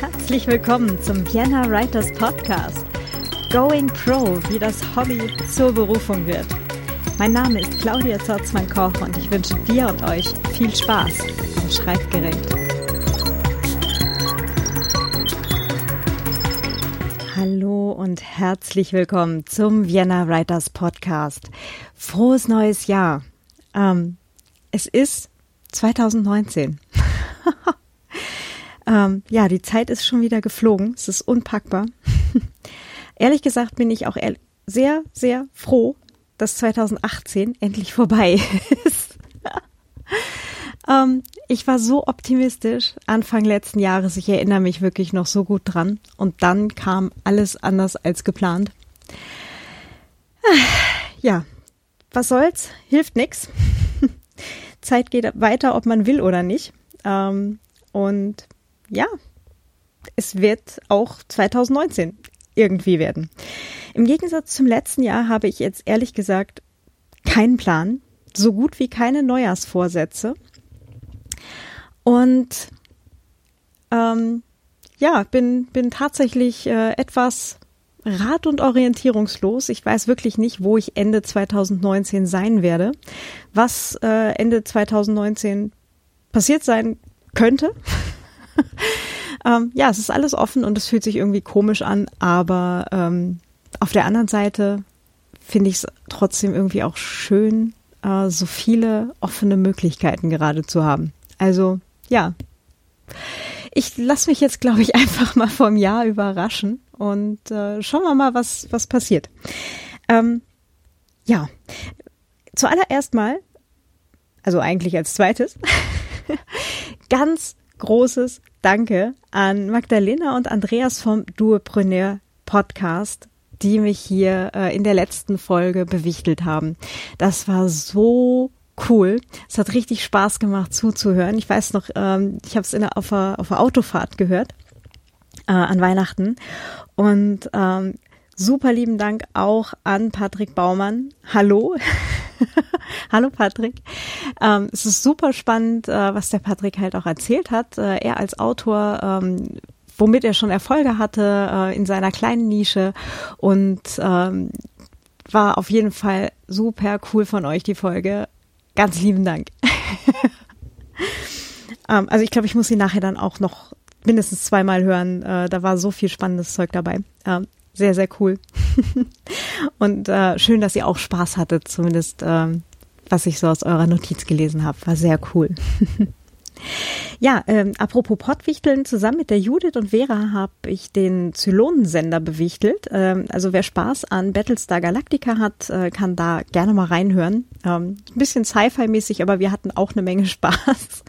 herzlich willkommen zum Vienna Writers Podcast. Going Pro, wie das Hobby zur Berufung wird. Mein Name ist Claudia Zorzmann-Koch und ich wünsche dir und euch viel Spaß am Schreibgerät. Hallo und herzlich willkommen zum Vienna Writers Podcast. Frohes neues Jahr. Ähm, es ist 2019. ähm, ja, die Zeit ist schon wieder geflogen. Es ist unpackbar. Ehrlich gesagt bin ich auch sehr, sehr froh, dass 2018 endlich vorbei ist. ähm, ich war so optimistisch Anfang letzten Jahres. Ich erinnere mich wirklich noch so gut dran. Und dann kam alles anders als geplant. Ja, was soll's? Hilft nix. Zeit geht weiter, ob man will oder nicht. Ähm, und ja, es wird auch 2019 irgendwie werden. Im Gegensatz zum letzten Jahr habe ich jetzt ehrlich gesagt keinen Plan, so gut wie keine Neujahrsvorsätze. Und ähm, ja, bin, bin tatsächlich äh, etwas rat- und orientierungslos. Ich weiß wirklich nicht, wo ich Ende 2019 sein werde, was äh, Ende 2019 passiert sein könnte. ähm, ja, es ist alles offen und es fühlt sich irgendwie komisch an, aber ähm, auf der anderen Seite finde ich es trotzdem irgendwie auch schön, äh, so viele offene Möglichkeiten gerade zu haben. Also ja, ich lasse mich jetzt, glaube ich, einfach mal vom Jahr überraschen und äh, schauen wir mal, was, was passiert. Ähm, ja, zuallererst mal, also eigentlich als zweites, ganz großes Danke an Magdalena und Andreas vom Duopreneur Podcast, die mich hier äh, in der letzten Folge bewichtelt haben. Das war so cool. Es hat richtig Spaß gemacht zuzuhören. Ich weiß noch, ähm, ich habe es auf der, auf Autofahrt gehört äh, an Weihnachten und ähm, super lieben Dank auch an Patrick Baumann. Hallo. Hallo Patrick. Ähm, es ist super spannend, äh, was der Patrick halt auch erzählt hat. Äh, er als Autor, ähm, womit er schon Erfolge hatte äh, in seiner kleinen Nische und ähm, war auf jeden Fall super cool von euch die Folge. Ganz lieben Dank. ähm, also ich glaube, ich muss sie nachher dann auch noch mindestens zweimal hören. Äh, da war so viel spannendes Zeug dabei. Ähm, sehr, sehr cool. Und äh, schön, dass ihr auch Spaß hattet, zumindest ähm, was ich so aus eurer Notiz gelesen habe. War sehr cool. Ja, ähm, apropos Pottwichteln, zusammen mit der Judith und Vera habe ich den Zylonensender bewichtelt. Ähm, also wer Spaß an Battlestar Galactica hat, äh, kann da gerne mal reinhören. Ähm, ein bisschen Sci-Fi-mäßig, aber wir hatten auch eine Menge Spaß.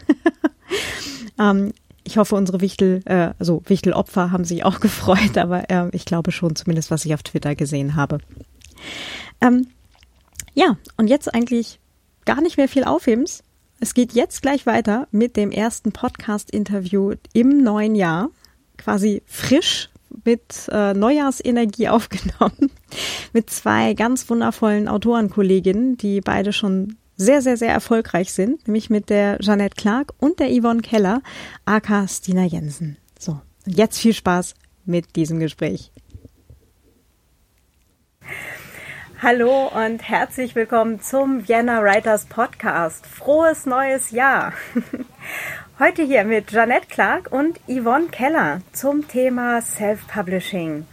ähm, ich hoffe, unsere Wichtel, äh, also Wichtelopfer haben sich auch gefreut, aber äh, ich glaube schon, zumindest was ich auf Twitter gesehen habe. Ähm, ja, und jetzt eigentlich gar nicht mehr viel Aufhebens. Es geht jetzt gleich weiter mit dem ersten Podcast-Interview im neuen Jahr, quasi frisch mit äh, Neujahrsenergie aufgenommen, mit zwei ganz wundervollen Autorenkolleginnen, die beide schon sehr, sehr, sehr erfolgreich sind, nämlich mit der Jeanette Clark und der Yvonne Keller, aka Stina Jensen. So, und jetzt viel Spaß mit diesem Gespräch. Hallo und herzlich willkommen zum Vienna Writers Podcast. Frohes neues Jahr! Heute hier mit Jeanette Clark und Yvonne Keller zum Thema Self-Publishing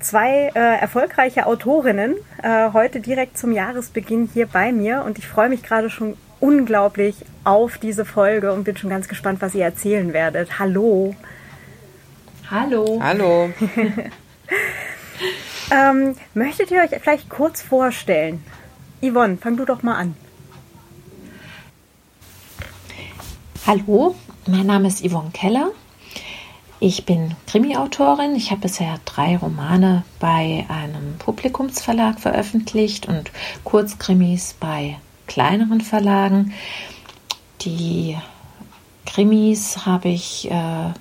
zwei äh, erfolgreiche Autorinnen äh, heute direkt zum Jahresbeginn hier bei mir und ich freue mich gerade schon unglaublich auf diese Folge und bin schon ganz gespannt, was ihr erzählen werdet. Hallo. Hallo. Hallo. ähm, möchtet ihr euch vielleicht kurz vorstellen? Yvonne, fang du doch mal an. Hallo, mein Name ist Yvonne Keller. Ich bin Krimi-Autorin. Ich habe bisher drei Romane bei einem Publikumsverlag veröffentlicht und Kurzkrimis bei kleineren Verlagen. Die Krimis habe ich äh,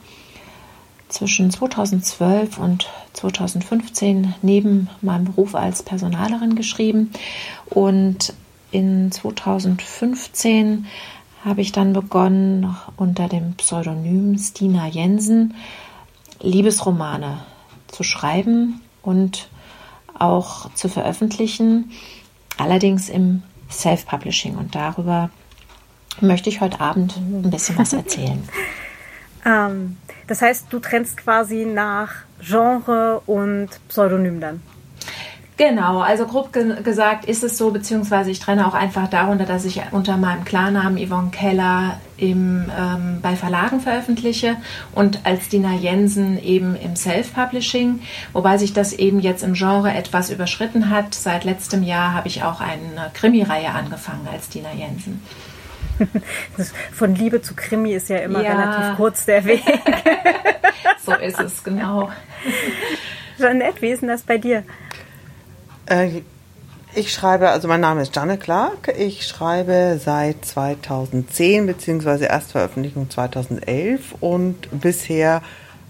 zwischen 2012 und 2015 neben meinem Beruf als Personalerin geschrieben und in 2015 habe ich dann begonnen, unter dem Pseudonym Stina Jensen Liebesromane zu schreiben und auch zu veröffentlichen, allerdings im Self-Publishing. Und darüber möchte ich heute Abend ein bisschen was erzählen. ähm, das heißt, du trennst quasi nach Genre und Pseudonym dann? Genau, also grob ge gesagt ist es so, beziehungsweise ich trenne auch einfach darunter, dass ich unter meinem Klarnamen Yvonne Keller im, ähm, bei Verlagen veröffentliche und als Dina Jensen eben im Self-Publishing, wobei sich das eben jetzt im Genre etwas überschritten hat. Seit letztem Jahr habe ich auch eine Krimireihe angefangen als Dina Jensen. Von Liebe zu Krimi ist ja immer ja. relativ kurz der Weg. so ist es, genau. Jeanette, wie ist denn das bei dir? Äh, ich schreibe, also mein Name ist Janne Clark. Ich schreibe seit 2010 beziehungsweise Erstveröffentlichung 2011 und bisher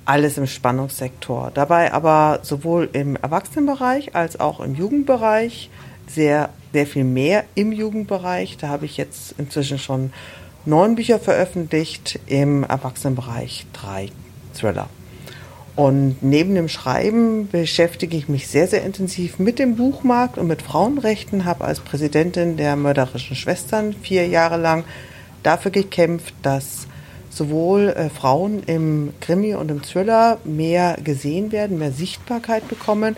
alles im Spannungssektor. Dabei aber sowohl im Erwachsenenbereich als auch im Jugendbereich sehr, sehr viel mehr im Jugendbereich. Da habe ich jetzt inzwischen schon neun Bücher veröffentlicht, im Erwachsenenbereich drei Thriller. Und neben dem Schreiben beschäftige ich mich sehr, sehr intensiv mit dem Buchmarkt und mit Frauenrechten, habe als Präsidentin der mörderischen Schwestern vier Jahre lang dafür gekämpft, dass sowohl äh, Frauen im Krimi und im Thriller mehr gesehen werden, mehr Sichtbarkeit bekommen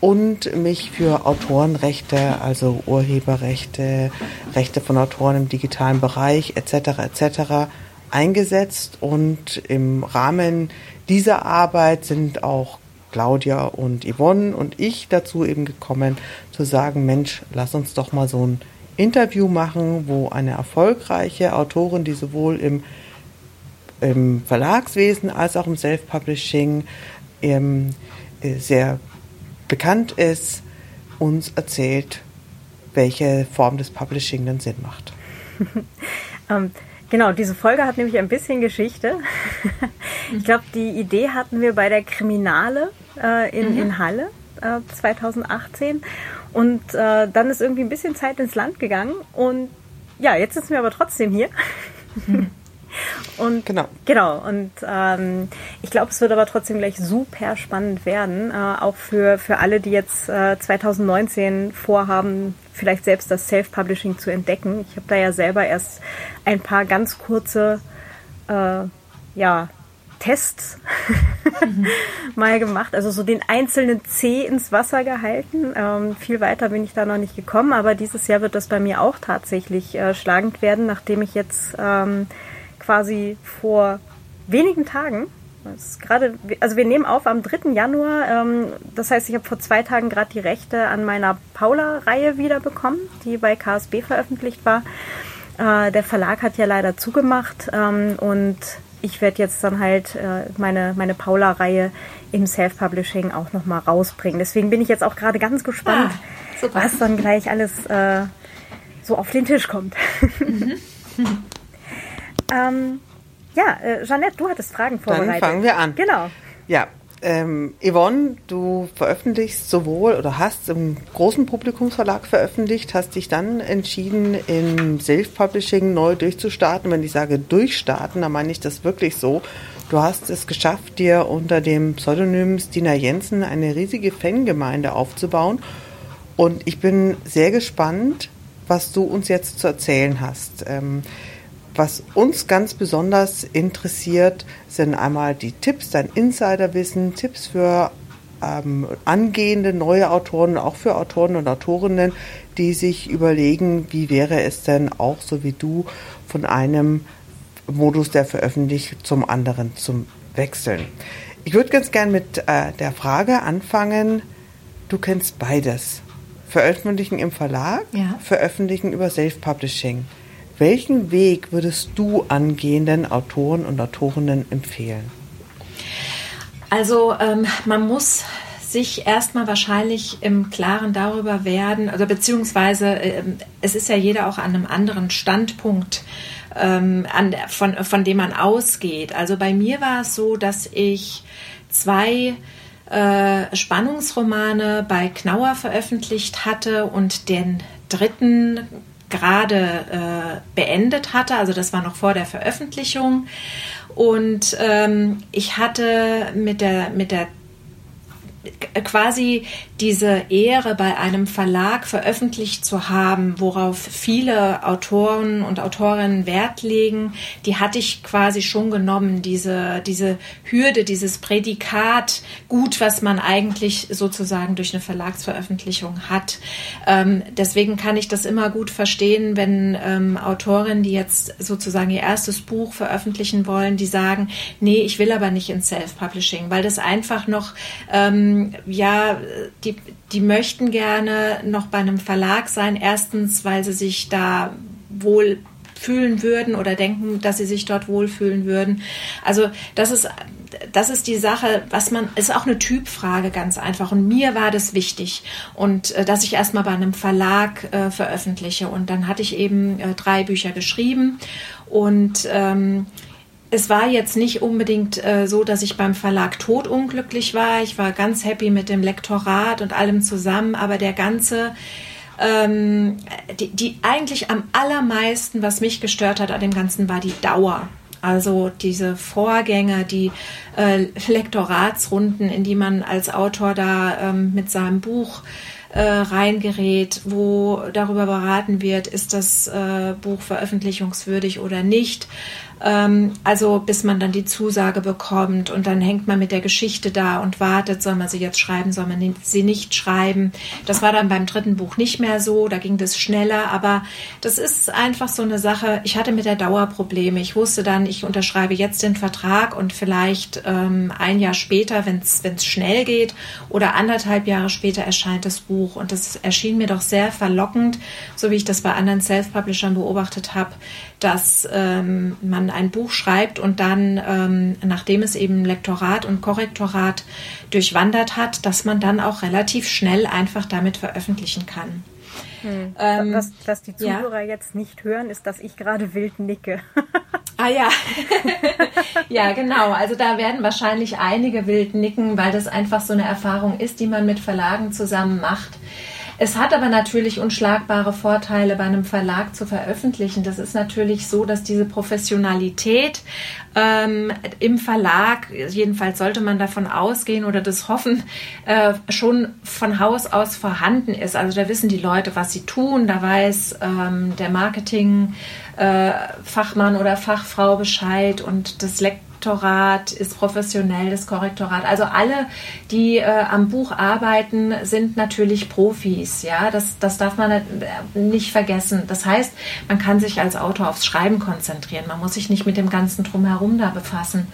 und mich für Autorenrechte, also Urheberrechte, Rechte von Autoren im digitalen Bereich etc. etc. eingesetzt und im Rahmen dieser Arbeit sind auch Claudia und Yvonne und ich dazu eben gekommen, zu sagen, Mensch, lass uns doch mal so ein Interview machen, wo eine erfolgreiche Autorin, die sowohl im, im Verlagswesen als auch im Self-Publishing ähm, sehr bekannt ist, uns erzählt, welche Form des Publishing denn Sinn macht. ähm, Genau, diese Folge hat nämlich ein bisschen Geschichte. ich glaube, die Idee hatten wir bei der Kriminale äh, in, mhm. in Halle äh, 2018. Und äh, dann ist irgendwie ein bisschen Zeit ins Land gegangen. Und ja, jetzt sitzen wir aber trotzdem hier. Mhm. Und genau. Genau. Und ähm, ich glaube, es wird aber trotzdem gleich super spannend werden, äh, auch für, für alle, die jetzt äh, 2019 vorhaben, vielleicht selbst das Self-Publishing zu entdecken. Ich habe da ja selber erst ein paar ganz kurze äh, ja, Tests mhm. mal gemacht. Also so den einzelnen C ins Wasser gehalten. Ähm, viel weiter bin ich da noch nicht gekommen, aber dieses Jahr wird das bei mir auch tatsächlich äh, schlagend werden, nachdem ich jetzt ähm, quasi vor wenigen Tagen. Gerade, also wir nehmen auf am 3. Januar. Ähm, das heißt, ich habe vor zwei Tagen gerade die Rechte an meiner Paula-Reihe wiederbekommen, die bei KSB veröffentlicht war. Äh, der Verlag hat ja leider zugemacht ähm, und ich werde jetzt dann halt äh, meine, meine Paula-Reihe im Self-Publishing auch nochmal rausbringen. Deswegen bin ich jetzt auch gerade ganz gespannt, ah, was dann gleich alles äh, so auf den Tisch kommt. Mhm. Ähm, ja, äh, Jeanette, du hattest Fragen vorbereitet. Dann fangen wir an. Genau. Ja, ähm, Yvonne, du veröffentlichst sowohl oder hast im großen Publikumsverlag veröffentlicht, hast dich dann entschieden, im Self-Publishing neu durchzustarten. Wenn ich sage durchstarten, dann meine ich das wirklich so. Du hast es geschafft, dir unter dem Pseudonym Stina Jensen eine riesige Fangemeinde aufzubauen. Und ich bin sehr gespannt, was du uns jetzt zu erzählen hast. Ähm, was uns ganz besonders interessiert, sind einmal die Tipps, dein Insiderwissen, Tipps für ähm, angehende neue Autoren, auch für Autoren und Autorinnen, die sich überlegen, wie wäre es denn auch so wie du von einem Modus der Veröffentlichung zum anderen zum Wechseln. Ich würde ganz gern mit äh, der Frage anfangen, du kennst beides. Veröffentlichen im Verlag, ja. veröffentlichen über Self-Publishing. Welchen Weg würdest du angehenden Autoren und Autorinnen empfehlen? Also ähm, man muss sich erstmal wahrscheinlich im Klaren darüber werden, oder beziehungsweise äh, es ist ja jeder auch an einem anderen Standpunkt, ähm, an, von, von dem man ausgeht. Also bei mir war es so, dass ich zwei äh, Spannungsromane bei Knauer veröffentlicht hatte und den dritten gerade äh, beendet hatte. Also das war noch vor der Veröffentlichung. Und ähm, ich hatte mit der, mit der quasi diese Ehre bei einem Verlag veröffentlicht zu haben, worauf viele Autoren und Autorinnen Wert legen, die hatte ich quasi schon genommen, diese, diese Hürde, dieses Prädikat, gut, was man eigentlich sozusagen durch eine Verlagsveröffentlichung hat. Ähm, deswegen kann ich das immer gut verstehen, wenn ähm, Autorinnen, die jetzt sozusagen ihr erstes Buch veröffentlichen wollen, die sagen, nee, ich will aber nicht ins Self-Publishing, weil das einfach noch ähm, ja, die, die möchten gerne noch bei einem Verlag sein. Erstens, weil sie sich da wohl fühlen würden oder denken, dass sie sich dort wohlfühlen würden. Also das ist das ist die Sache, was man ist auch eine Typfrage ganz einfach und mir war das wichtig und äh, dass ich erstmal bei einem Verlag äh, veröffentliche und dann hatte ich eben äh, drei Bücher geschrieben und ähm, es war jetzt nicht unbedingt äh, so, dass ich beim Verlag totunglücklich war. Ich war ganz happy mit dem Lektorat und allem zusammen, aber der ganze, ähm, die, die eigentlich am allermeisten, was mich gestört hat an dem Ganzen, war die Dauer. Also diese Vorgänge, die äh, Lektoratsrunden, in die man als Autor da ähm, mit seinem Buch äh, reingerät, wo darüber beraten wird, ist das äh, Buch veröffentlichungswürdig oder nicht. Ähm, also bis man dann die Zusage bekommt und dann hängt man mit der Geschichte da und wartet, soll man sie jetzt schreiben, soll man sie nicht schreiben. Das war dann beim dritten Buch nicht mehr so, da ging das schneller, aber das ist einfach so eine Sache. Ich hatte mit der Dauer Probleme. Ich wusste dann, ich unterschreibe jetzt den Vertrag und vielleicht ähm, ein Jahr später, wenn es schnell geht oder anderthalb Jahre später erscheint das Buch und das erschien mir doch sehr verlockend, so wie ich das bei anderen Self-Publishern beobachtet habe, dass ähm, man ein Buch schreibt und dann, ähm, nachdem es eben Lektorat und Korrektorat durchwandert hat, dass man dann auch relativ schnell einfach damit veröffentlichen kann. Hm. Ähm, was, was die Zuhörer ja. jetzt nicht hören, ist, dass ich gerade wild nicke. ah ja, ja genau. Also da werden wahrscheinlich einige wild nicken, weil das einfach so eine Erfahrung ist, die man mit Verlagen zusammen macht es hat aber natürlich unschlagbare Vorteile, bei einem Verlag zu veröffentlichen. Das ist natürlich so, dass diese Professionalität ähm, im Verlag, jedenfalls sollte man davon ausgehen oder das hoffen, äh, schon von Haus aus vorhanden ist. Also da wissen die Leute, was sie tun, da weiß ähm, der Marketing. Äh, Fachmann oder Fachfrau Bescheid und das Lekt Lektorat ist professionell, das Korrektorat. Also alle, die äh, am Buch arbeiten, sind natürlich Profis. Ja, das, das darf man nicht vergessen. Das heißt, man kann sich als Autor aufs Schreiben konzentrieren. Man muss sich nicht mit dem ganzen Drumherum da befassen.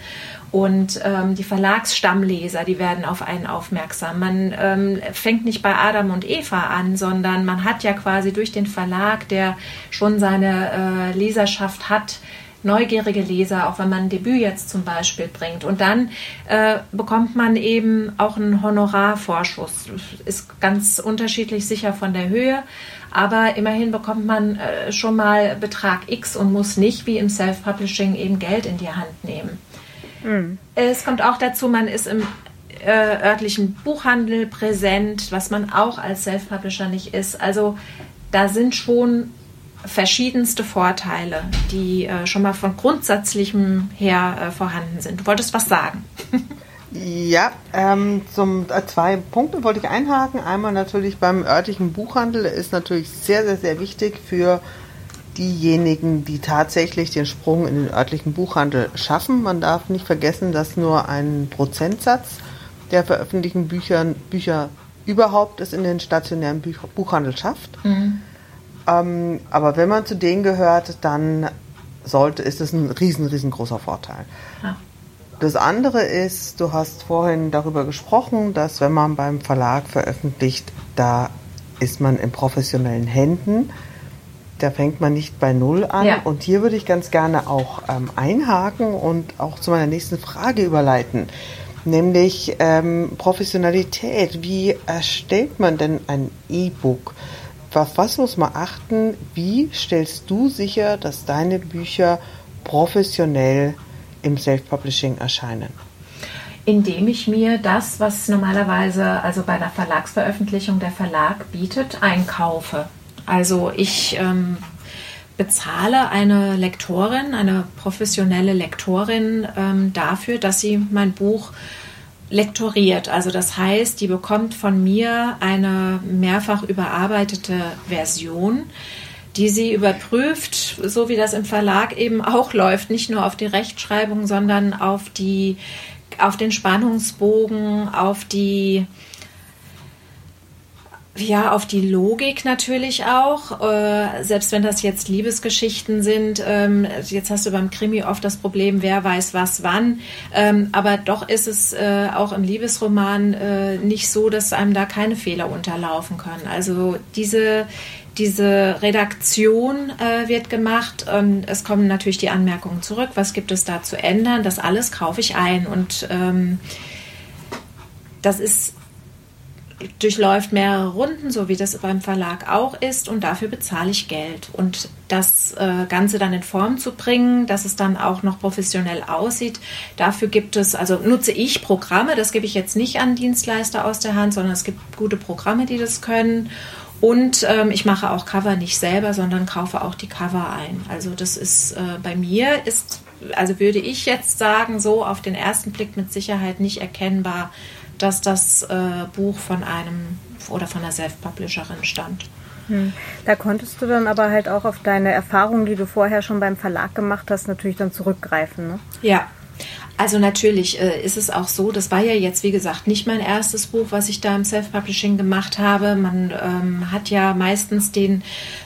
Und ähm, die Verlagsstammleser, die werden auf einen aufmerksam. Man ähm, fängt nicht bei Adam und Eva an, sondern man hat ja quasi durch den Verlag, der schon seine äh, Leserschaft hat, neugierige Leser, auch wenn man ein Debüt jetzt zum Beispiel bringt. Und dann äh, bekommt man eben auch einen Honorarvorschuss. Ist ganz unterschiedlich sicher von der Höhe, aber immerhin bekommt man äh, schon mal Betrag X und muss nicht wie im Self-Publishing eben Geld in die Hand nehmen. Mhm. Es kommt auch dazu, man ist im äh, örtlichen Buchhandel präsent, was man auch als Self-Publisher nicht ist. Also da sind schon verschiedenste Vorteile, die äh, schon mal von grundsätzlichem her äh, vorhanden sind. Du wolltest was sagen. Ja, ähm, zum, äh, zwei Punkte wollte ich einhaken. Einmal natürlich beim örtlichen Buchhandel ist natürlich sehr, sehr, sehr wichtig für diejenigen, die tatsächlich den Sprung in den örtlichen Buchhandel schaffen. Man darf nicht vergessen, dass nur ein Prozentsatz der veröffentlichten Bücher, Bücher überhaupt es in den stationären Buch Buchhandel schafft. Mhm. Ähm, aber wenn man zu denen gehört, dann sollte, ist es ein riesen, riesengroßer Vorteil. Ja. Das andere ist, du hast vorhin darüber gesprochen, dass wenn man beim Verlag veröffentlicht, da ist man in professionellen Händen. Da fängt man nicht bei Null an. Ja. Und hier würde ich ganz gerne auch ähm, einhaken und auch zu meiner nächsten Frage überleiten. Nämlich ähm, Professionalität. Wie erstellt man denn ein E-Book? Auf was muss man achten? Wie stellst du sicher, dass deine Bücher professionell im Self-Publishing erscheinen? Indem ich mir das, was normalerweise also bei der Verlagsveröffentlichung der Verlag bietet, einkaufe. Also ich ähm, bezahle eine Lektorin, eine professionelle Lektorin ähm, dafür, dass sie mein Buch lektoriert. Also das heißt, die bekommt von mir eine mehrfach überarbeitete Version, die sie überprüft, so wie das im Verlag eben auch läuft, nicht nur auf die Rechtschreibung, sondern auf die auf den Spannungsbogen, auf die ja, auf die Logik natürlich auch. Äh, selbst wenn das jetzt Liebesgeschichten sind, ähm, jetzt hast du beim Krimi oft das Problem, wer weiß was wann. Ähm, aber doch ist es äh, auch im Liebesroman äh, nicht so, dass einem da keine Fehler unterlaufen können. Also diese, diese Redaktion äh, wird gemacht und es kommen natürlich die Anmerkungen zurück. Was gibt es da zu ändern? Das alles kaufe ich ein und ähm, das ist durchläuft mehrere Runden, so wie das beim Verlag auch ist, und dafür bezahle ich Geld. Und das äh, Ganze dann in Form zu bringen, dass es dann auch noch professionell aussieht, dafür gibt es, also nutze ich Programme, das gebe ich jetzt nicht an Dienstleister aus der Hand, sondern es gibt gute Programme, die das können. Und ähm, ich mache auch Cover nicht selber, sondern kaufe auch die Cover ein. Also das ist äh, bei mir ist, also würde ich jetzt sagen, so auf den ersten Blick mit Sicherheit nicht erkennbar, dass das äh, Buch von einem oder von einer Self-Publisherin stammt. Hm. Da konntest du dann aber halt auch auf deine Erfahrungen, die du vorher schon beim Verlag gemacht hast, natürlich dann zurückgreifen. Ne? Ja, also natürlich äh, ist es auch so, das war ja jetzt, wie gesagt, nicht mein erstes Buch, was ich da im Self-Publishing gemacht habe. Man ähm, hat ja meistens den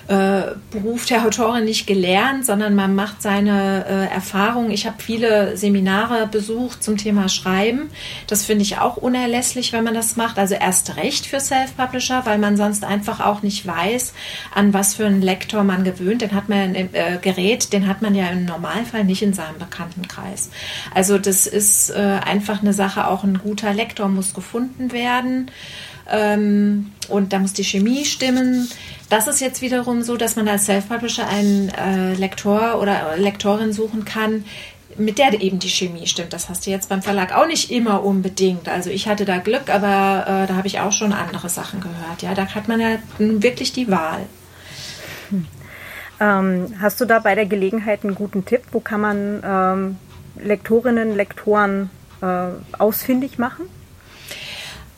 äh, Beruf der Autorin nicht gelernt, sondern man macht seine äh, Erfahrungen. Ich habe viele Seminare besucht zum Thema Schreiben. Das finde ich auch unerlässlich, wenn man das macht. Also erst recht für Self-Publisher, weil man sonst einfach auch nicht weiß, an was für einen Lektor man gewöhnt. Den hat man äh, Gerät, den hat man ja im Normalfall nicht in seinem Bekanntenkreis. Also das ist äh, einfach eine Sache, auch ein guter Lektor muss gefunden werden. Ähm, und da muss die Chemie stimmen. Das ist jetzt wiederum so, dass man als Self-Publisher einen äh, Lektor oder Lektorin suchen kann, mit der eben die Chemie stimmt. Das hast du jetzt beim Verlag auch nicht immer unbedingt. Also ich hatte da Glück, aber äh, da habe ich auch schon andere Sachen gehört. Ja, da hat man ja wirklich die Wahl. Hm. Ähm, hast du da bei der Gelegenheit einen guten Tipp? Wo kann man ähm, Lektorinnen, Lektoren äh, ausfindig machen?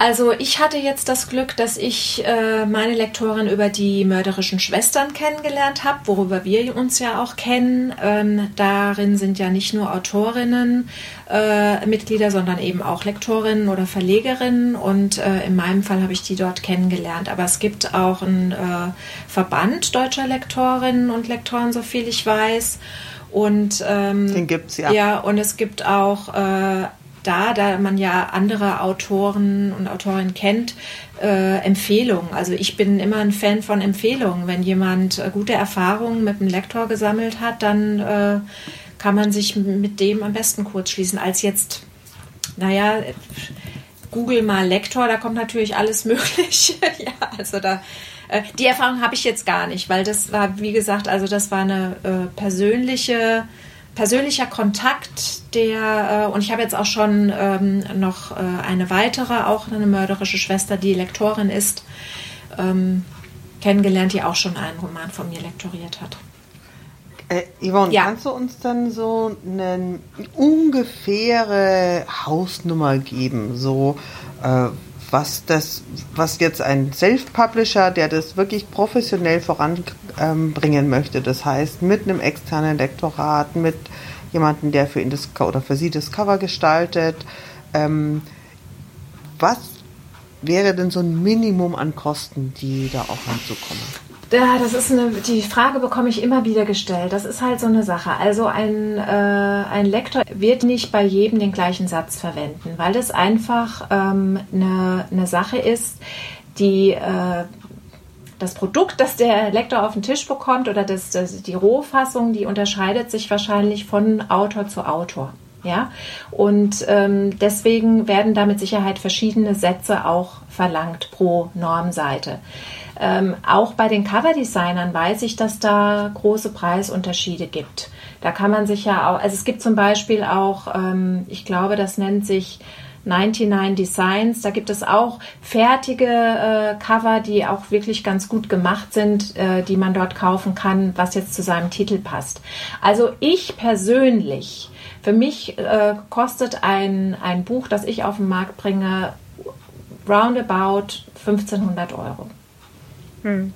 Also ich hatte jetzt das Glück, dass ich äh, meine Lektorin über die mörderischen Schwestern kennengelernt habe, worüber wir uns ja auch kennen. Ähm, darin sind ja nicht nur Autorinnen äh, Mitglieder, sondern eben auch Lektorinnen oder Verlegerinnen. Und äh, in meinem Fall habe ich die dort kennengelernt. Aber es gibt auch einen äh, Verband deutscher Lektorinnen und Lektoren, so viel ich weiß. Und ähm, den gibt's ja. Ja, und es gibt auch äh, da, da man ja andere Autoren und Autorinnen kennt, äh, Empfehlungen. Also ich bin immer ein Fan von Empfehlungen. Wenn jemand äh, gute Erfahrungen mit einem Lektor gesammelt hat, dann äh, kann man sich mit dem am besten kurz schließen, als jetzt, naja, Google mal Lektor, da kommt natürlich alles Mögliche. ja, also da äh, die Erfahrung habe ich jetzt gar nicht, weil das war, wie gesagt, also das war eine äh, persönliche persönlicher Kontakt, der, äh, und ich habe jetzt auch schon ähm, noch äh, eine weitere, auch eine mörderische Schwester, die Lektorin ist, ähm, kennengelernt, die auch schon einen Roman von mir lektoriert hat. Äh, Yvonne, ja. kannst du uns dann so eine ungefähre Hausnummer geben? So, äh, was das, was jetzt ein Self-Publisher, der das wirklich professionell voranbringen möchte, das heißt mit einem externen Lektorat, mit jemandem, der für ihn das oder für sie das Cover gestaltet, ähm, was wäre denn so ein Minimum an Kosten, die da auch anzukommen? Ja, das ist eine, die Frage bekomme ich immer wieder gestellt. Das ist halt so eine Sache. Also ein, äh, ein Lektor wird nicht bei jedem den gleichen Satz verwenden, weil das einfach ähm, eine, eine Sache ist, die äh, das Produkt, das der Lektor auf den Tisch bekommt oder das, das, die Rohfassung, die unterscheidet sich wahrscheinlich von Autor zu Autor. Ja, und ähm, deswegen werden da mit Sicherheit verschiedene Sätze auch verlangt pro Normseite. Ähm, auch bei den Coverdesignern weiß ich, dass da große Preisunterschiede gibt. Da kann man sich ja auch, also es gibt zum Beispiel auch, ähm, ich glaube, das nennt sich 99 Designs. Da gibt es auch fertige äh, Cover, die auch wirklich ganz gut gemacht sind, äh, die man dort kaufen kann, was jetzt zu seinem Titel passt. Also ich persönlich, für mich äh, kostet ein, ein Buch, das ich auf den Markt bringe, roundabout 1500 Euro. Hm.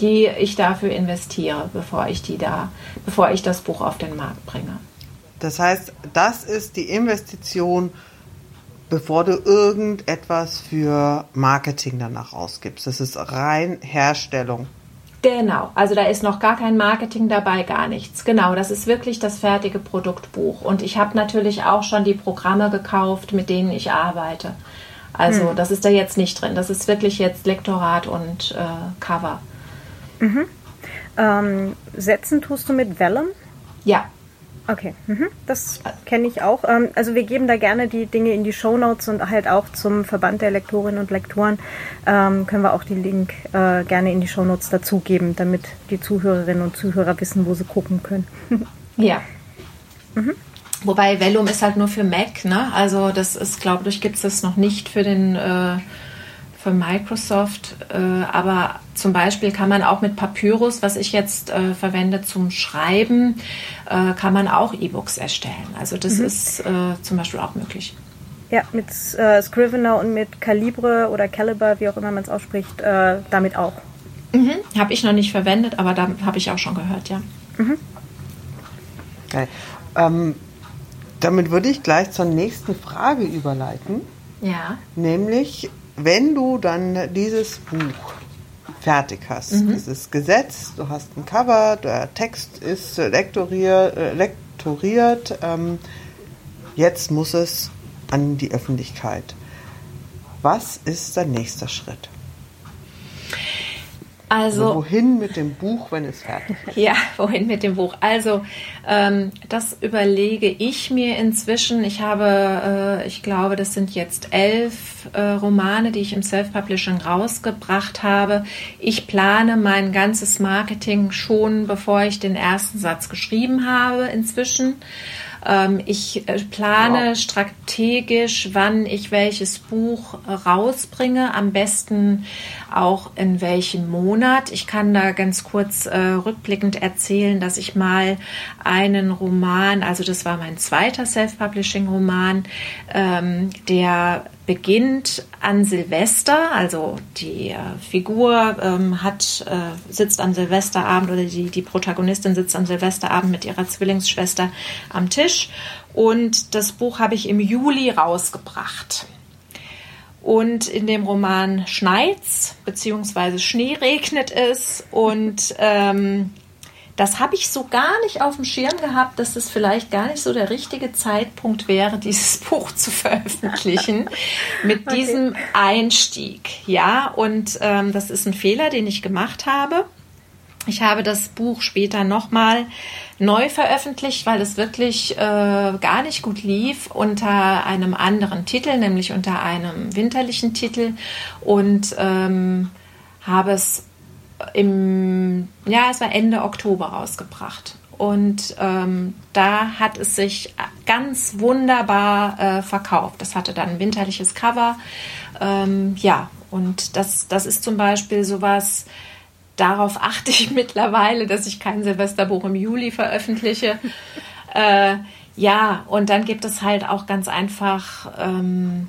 Die ich dafür investiere, bevor ich die da, bevor ich das Buch auf den Markt bringe. Das heißt, das ist die Investition, bevor du irgendetwas für Marketing danach ausgibst. Das ist rein Herstellung. Genau, also da ist noch gar kein Marketing dabei, gar nichts. Genau, das ist wirklich das fertige Produktbuch. Und ich habe natürlich auch schon die Programme gekauft, mit denen ich arbeite. Also hm. das ist da jetzt nicht drin. Das ist wirklich jetzt Lektorat und äh, Cover. Mhm. Ähm, setzen tust du mit Vellum? Ja, Okay, mhm. das kenne ich auch. Ähm, also wir geben da gerne die Dinge in die Show Notes und halt auch zum Verband der Lektorinnen und Lektoren ähm, können wir auch den Link äh, gerne in die Show Notes dazugeben, damit die Zuhörerinnen und Zuhörer wissen, wo sie gucken können. ja. Mhm. Wobei Vellum ist halt nur für Mac, ne? Also das ist, glaube ich, gibt es das noch nicht für den äh, für Microsoft. Äh, aber zum Beispiel kann man auch mit Papyrus, was ich jetzt äh, verwende zum Schreiben, äh, kann man auch E-Books erstellen. Also das mhm. ist äh, zum Beispiel auch möglich. Ja, mit äh, Scrivener und mit Calibre oder Caliber, wie auch immer man es ausspricht, äh, damit auch. Mhm. Habe ich noch nicht verwendet, aber da habe ich auch schon gehört, ja. Mhm. Okay. Ähm, damit würde ich gleich zur nächsten Frage überleiten. Ja. Nämlich, wenn du dann dieses Buch fertig hast, mhm. dieses Gesetz, du hast ein Cover, der Text ist lektoriert, äh, lektoriert ähm, jetzt muss es an die Öffentlichkeit. Was ist der nächste Schritt? Also, also, wohin mit dem Buch, wenn es fertig ist? Ja, wohin mit dem Buch? Also ähm, das überlege ich mir inzwischen. Ich habe, äh, ich glaube, das sind jetzt elf äh, Romane, die ich im Self-Publishing rausgebracht habe. Ich plane mein ganzes Marketing schon, bevor ich den ersten Satz geschrieben habe inzwischen. Ähm, ich äh, plane wow. strategisch, wann ich welches Buch rausbringe, am besten auch in welchem Monat. Ich kann da ganz kurz äh, rückblickend erzählen, dass ich mal einen Roman, also das war mein zweiter Self-Publishing-Roman, ähm, der beginnt an Silvester, also die äh, Figur ähm, hat, äh, sitzt am Silvesterabend oder die, die Protagonistin sitzt am Silvesterabend mit ihrer Zwillingsschwester am Tisch. Und das Buch habe ich im Juli rausgebracht. Und in dem Roman schneit's, beziehungsweise Schnee regnet es. Und ähm, das habe ich so gar nicht auf dem Schirm gehabt, dass es vielleicht gar nicht so der richtige Zeitpunkt wäre, dieses Buch zu veröffentlichen mit okay. diesem Einstieg. Ja, und ähm, das ist ein Fehler, den ich gemacht habe. Ich habe das Buch später nochmal neu veröffentlicht, weil es wirklich äh, gar nicht gut lief unter einem anderen Titel, nämlich unter einem winterlichen Titel und ähm, habe es im, ja, es war Ende Oktober rausgebracht. Und ähm, da hat es sich ganz wunderbar äh, verkauft. Das hatte dann ein winterliches Cover. Ähm, ja, und das, das ist zum Beispiel sowas, darauf achte ich mittlerweile, dass ich kein Silvesterbuch im Juli veröffentliche. äh, ja, und dann gibt es halt auch ganz einfach ähm,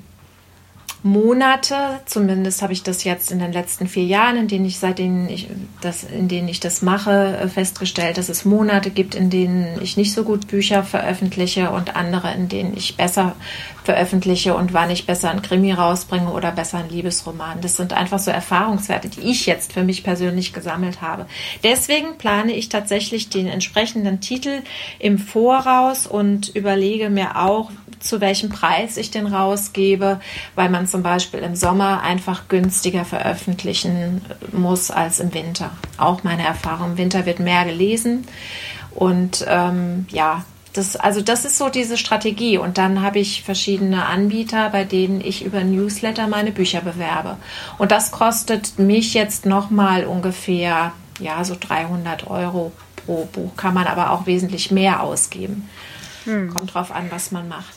Monate, zumindest habe ich das jetzt in den letzten vier Jahren, in denen ich seitdem ich das, in denen ich das mache, festgestellt, dass es Monate gibt, in denen ich nicht so gut Bücher veröffentliche und andere, in denen ich besser veröffentliche und wann ich besser ein Krimi rausbringe oder besser ein Liebesroman. Das sind einfach so Erfahrungswerte, die ich jetzt für mich persönlich gesammelt habe. Deswegen plane ich tatsächlich den entsprechenden Titel im Voraus und überlege mir auch, zu welchem Preis ich den rausgebe, weil man zum Beispiel im Sommer einfach günstiger veröffentlichen muss als im Winter. Auch meine Erfahrung, im Winter wird mehr gelesen und ähm, ja, das, also das ist so diese Strategie. Und dann habe ich verschiedene Anbieter, bei denen ich über Newsletter meine Bücher bewerbe. Und das kostet mich jetzt nochmal ungefähr, ja, so 300 Euro pro Buch. Kann man aber auch wesentlich mehr ausgeben. Hm. Kommt drauf an, was man macht.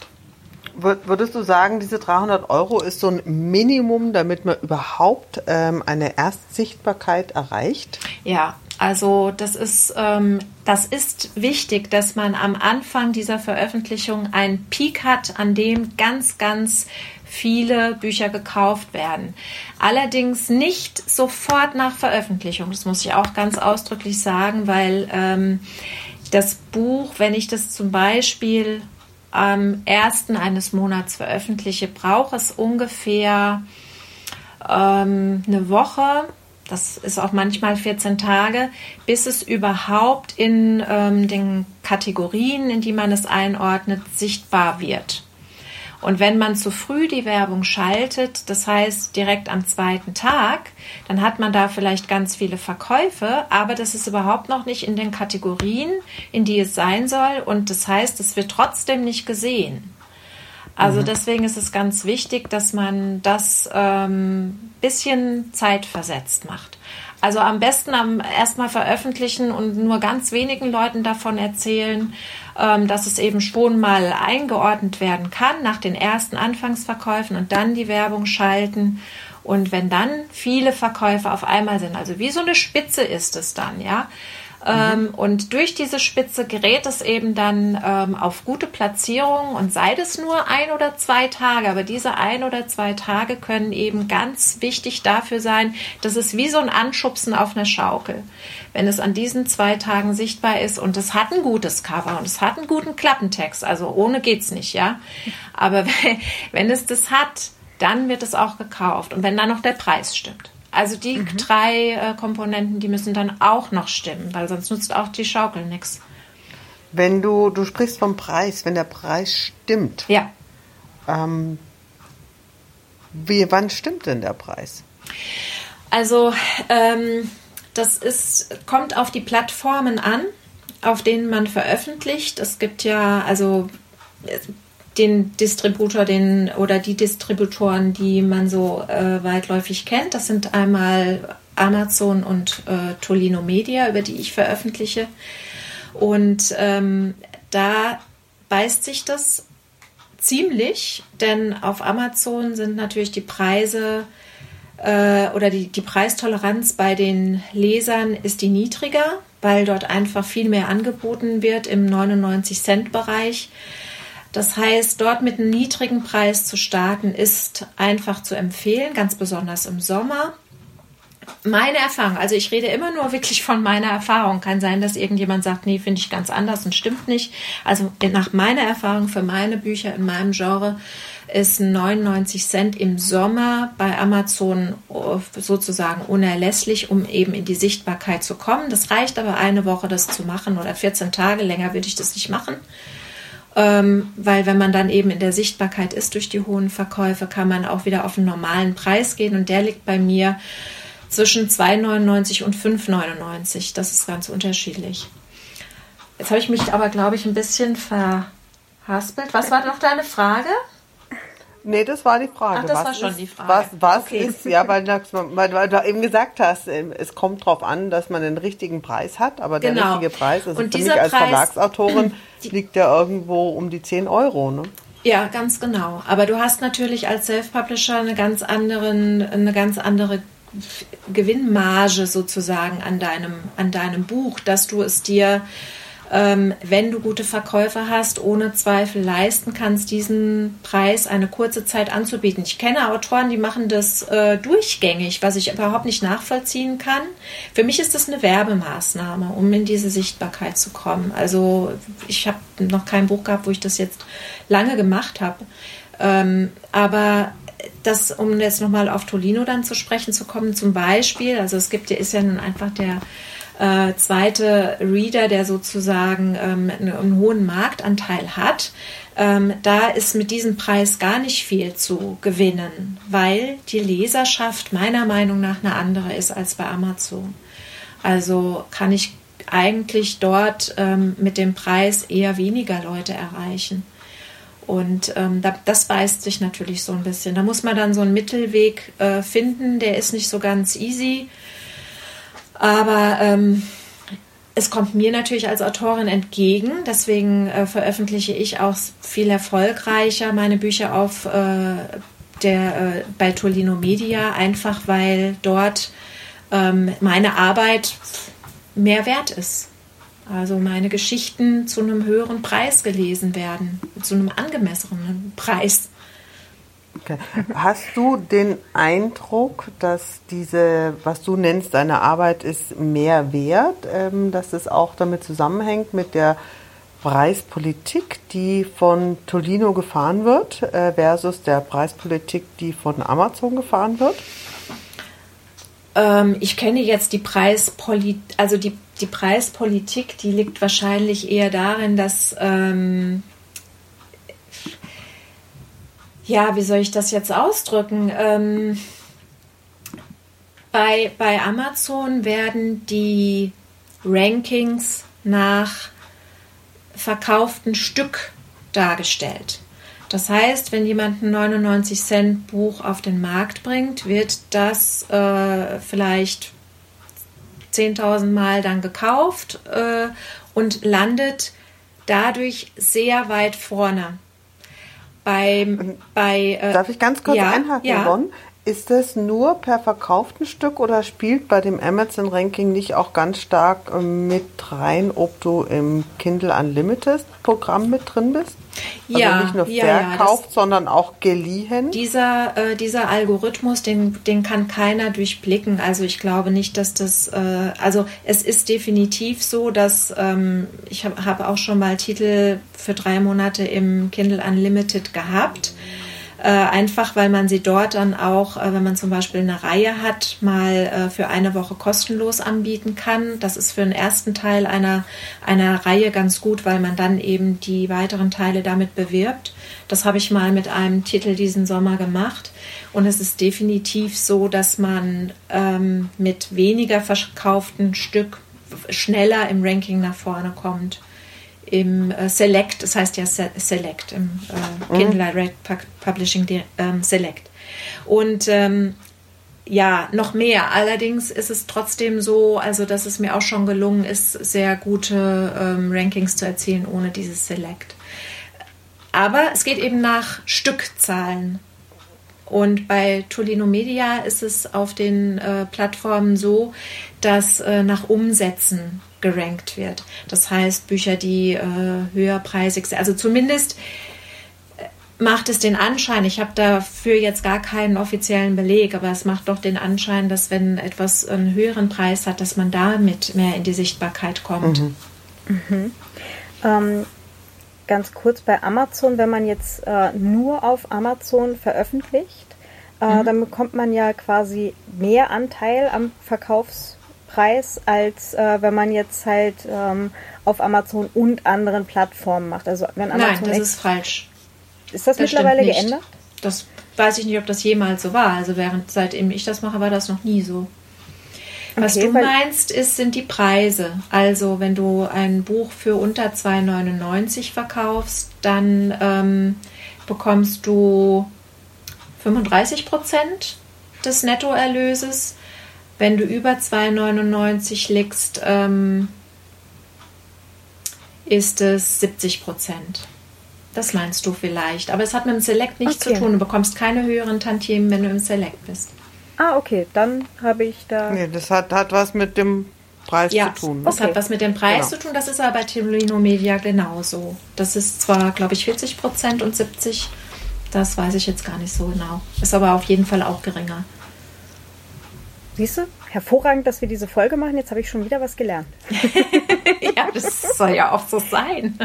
Würdest du sagen, diese 300 Euro ist so ein Minimum, damit man überhaupt ähm, eine Erstsichtbarkeit erreicht? Ja, also das ist, ähm, das ist wichtig, dass man am Anfang dieser Veröffentlichung einen Peak hat, an dem ganz, ganz viele Bücher gekauft werden. Allerdings nicht sofort nach Veröffentlichung. Das muss ich auch ganz ausdrücklich sagen, weil ähm, das Buch, wenn ich das zum Beispiel am ersten eines Monats veröffentliche, braucht es ungefähr ähm, eine Woche, das ist auch manchmal 14 Tage, bis es überhaupt in ähm, den Kategorien, in die man es einordnet, sichtbar wird. Und wenn man zu früh die Werbung schaltet, das heißt direkt am zweiten Tag, dann hat man da vielleicht ganz viele Verkäufe, aber das ist überhaupt noch nicht in den Kategorien, in die es sein soll. Und das heißt, es wird trotzdem nicht gesehen. Also mhm. deswegen ist es ganz wichtig, dass man das ähm, bisschen zeitversetzt macht. Also am besten am erstmal veröffentlichen und nur ganz wenigen Leuten davon erzählen, ähm, dass es eben schon mal eingeordnet werden kann nach den ersten Anfangsverkäufen und dann die Werbung schalten. Und wenn dann viele Verkäufe auf einmal sind, also wie so eine Spitze ist es dann, ja, mhm. und durch diese Spitze gerät es eben dann ähm, auf gute Platzierungen und sei es nur ein oder zwei Tage, aber diese ein oder zwei Tage können eben ganz wichtig dafür sein, dass es wie so ein Anschubsen auf einer Schaukel. Wenn es an diesen zwei Tagen sichtbar ist und es hat ein gutes Cover und es hat einen guten Klappentext, also ohne geht's nicht, ja. Aber wenn es das hat, dann wird es auch gekauft und wenn dann noch der Preis stimmt. Also die mhm. drei äh, Komponenten, die müssen dann auch noch stimmen, weil sonst nutzt auch die Schaukel nichts. Wenn du, du sprichst vom Preis, wenn der Preis stimmt. Ja. Ähm, wie, wann stimmt denn der Preis? Also ähm, das ist, kommt auf die Plattformen an, auf denen man veröffentlicht. Es gibt ja, also den Distributor den, oder die Distributoren, die man so äh, weitläufig kennt. Das sind einmal Amazon und äh, Tolino Media, über die ich veröffentliche. Und ähm, da beißt sich das ziemlich, denn auf Amazon sind natürlich die Preise äh, oder die, die Preistoleranz bei den Lesern ist die niedriger, weil dort einfach viel mehr angeboten wird im 99 Cent Bereich. Das heißt, dort mit einem niedrigen Preis zu starten, ist einfach zu empfehlen, ganz besonders im Sommer. Meine Erfahrung, also ich rede immer nur wirklich von meiner Erfahrung. Kann sein, dass irgendjemand sagt, nee, finde ich ganz anders und stimmt nicht. Also nach meiner Erfahrung für meine Bücher in meinem Genre ist 99 Cent im Sommer bei Amazon sozusagen unerlässlich, um eben in die Sichtbarkeit zu kommen. Das reicht aber eine Woche, das zu machen oder 14 Tage. Länger würde ich das nicht machen. Ähm, weil wenn man dann eben in der Sichtbarkeit ist durch die hohen Verkäufe, kann man auch wieder auf einen normalen Preis gehen und der liegt bei mir zwischen 2,99 und 5,99. Das ist ganz unterschiedlich. Jetzt habe ich mich aber, glaube ich, ein bisschen verhaspelt. Was war noch deine Frage? Nee, das war die Frage. Ach, das was war schon ist, die Frage. Was, was okay. ist, ja, weil, weil, weil, du eben gesagt hast, ähm, es kommt darauf an, dass man den richtigen Preis hat, aber der genau. richtige Preis, also Und für mich als Preis, Verlagsautorin, liegt der irgendwo um die 10 Euro, ne? Ja, ganz genau. Aber du hast natürlich als Self-Publisher eine ganz anderen, eine ganz andere Gewinnmarge sozusagen an deinem, an deinem Buch, dass du es dir ähm, wenn du gute Verkäufe hast, ohne Zweifel leisten kannst, diesen Preis eine kurze Zeit anzubieten. Ich kenne Autoren, die machen das äh, durchgängig, was ich überhaupt nicht nachvollziehen kann. Für mich ist das eine Werbemaßnahme, um in diese Sichtbarkeit zu kommen. Also ich habe noch kein Buch gehabt, wo ich das jetzt lange gemacht habe. Ähm, aber das, um jetzt nochmal auf Tolino dann zu sprechen zu kommen, zum Beispiel, also es gibt ja, ist ja nun einfach der äh, zweite Reader, der sozusagen ähm, einen, einen, hohen Marktanteil hat, ähm, da ist mit diesem Preis gar nicht viel zu gewinnen, weil die Leserschaft meiner Meinung nach eine andere ist als bei Amazon. Also kann ich eigentlich dort ähm, mit dem Preis eher weniger Leute erreichen. Und ähm, da, das beißt sich natürlich so ein bisschen. Da muss man dann so einen Mittelweg äh, finden, der ist nicht so ganz easy. Aber ähm, es kommt mir natürlich als Autorin entgegen, deswegen äh, veröffentliche ich auch viel erfolgreicher meine Bücher auf äh, der äh, bei Tolino Media, einfach weil dort ähm, meine Arbeit mehr wert ist. Also meine Geschichten zu einem höheren Preis gelesen werden, zu einem angemessenen Preis. Okay. Hast du den Eindruck, dass diese, was du nennst, deine Arbeit ist mehr wert, ähm, dass es auch damit zusammenhängt mit der Preispolitik, die von Tolino gefahren wird, äh, versus der Preispolitik, die von Amazon gefahren wird? Ähm, ich kenne jetzt die Preispolitik, also die, die Preispolitik, die liegt wahrscheinlich eher darin, dass ähm, ja, wie soll ich das jetzt ausdrücken? Ähm, bei, bei Amazon werden die Rankings nach verkauften Stück dargestellt. Das heißt, wenn jemand ein 99 Cent Buch auf den Markt bringt, wird das äh, vielleicht 10.000 Mal dann gekauft äh, und landet dadurch sehr weit vorne. Beim, bei, äh, Darf ich ganz kurz ja, einhaken, ja. Yvonne? Ist das nur per verkauften Stück oder spielt bei dem Amazon Ranking nicht auch ganz stark ähm, mit rein, ob du im Kindle Unlimited Programm mit drin bist? Also ja, nicht nur verkauft, ja, sondern auch geliehen. Dieser, äh, dieser Algorithmus, den, den kann keiner durchblicken. Also ich glaube nicht, dass das, äh, also es ist definitiv so, dass ähm, ich habe hab auch schon mal Titel für drei Monate im Kindle Unlimited gehabt. Äh, einfach weil man sie dort dann auch, äh, wenn man zum Beispiel eine Reihe hat, mal äh, für eine Woche kostenlos anbieten kann. Das ist für den ersten Teil einer, einer Reihe ganz gut, weil man dann eben die weiteren Teile damit bewirbt. Das habe ich mal mit einem Titel diesen Sommer gemacht. Und es ist definitiv so, dass man ähm, mit weniger verkauften Stück schneller im Ranking nach vorne kommt im äh, Select, das heißt ja Select, im äh, mhm. Kindle Direct Publishing ähm, Select. Und ähm, ja, noch mehr. Allerdings ist es trotzdem so, also dass es mir auch schon gelungen ist, sehr gute ähm, Rankings zu erzielen ohne dieses Select. Aber es geht eben nach Stückzahlen. Und bei Tolino Media ist es auf den äh, Plattformen so, dass äh, nach Umsätzen gerankt wird. Das heißt, Bücher, die äh, höherpreisig sind, also zumindest äh, macht es den Anschein, ich habe dafür jetzt gar keinen offiziellen Beleg, aber es macht doch den Anschein, dass wenn etwas einen höheren Preis hat, dass man damit mehr in die Sichtbarkeit kommt. Mhm. Mhm. Ähm, ganz kurz bei Amazon, wenn man jetzt äh, nur auf Amazon veröffentlicht, äh, mhm. dann bekommt man ja quasi mehr Anteil am Verkaufs Preis, als äh, wenn man jetzt halt ähm, auf Amazon und anderen Plattformen macht. Also wenn Amazon Nein, das ist falsch. Ist das, das mittlerweile geändert? Das weiß ich nicht, ob das jemals so war. Also während seitdem ich das mache, war das noch nie so. Was okay, du meinst, ist, sind die Preise. Also wenn du ein Buch für unter 2,99 verkaufst, dann ähm, bekommst du 35 Prozent des Nettoerlöses. Wenn du über 2,99 liegst, ähm, ist es 70 Prozent. Das meinst du vielleicht. Aber es hat mit dem Select nichts okay. zu tun. Du bekommst keine höheren Tantiemen, wenn du im Select bist. Ah, okay. Dann habe ich da. Nee, das hat, hat was mit dem Preis ja, zu tun. Das okay. hat was mit dem Preis genau. zu tun. Das ist aber bei Timolino Media genauso. Das ist zwar, glaube ich, 40 Prozent und 70. Das weiß ich jetzt gar nicht so genau. Ist aber auf jeden Fall auch geringer. Siehst du, hervorragend, dass wir diese Folge machen. Jetzt habe ich schon wieder was gelernt. ja, das soll ja auch so sein.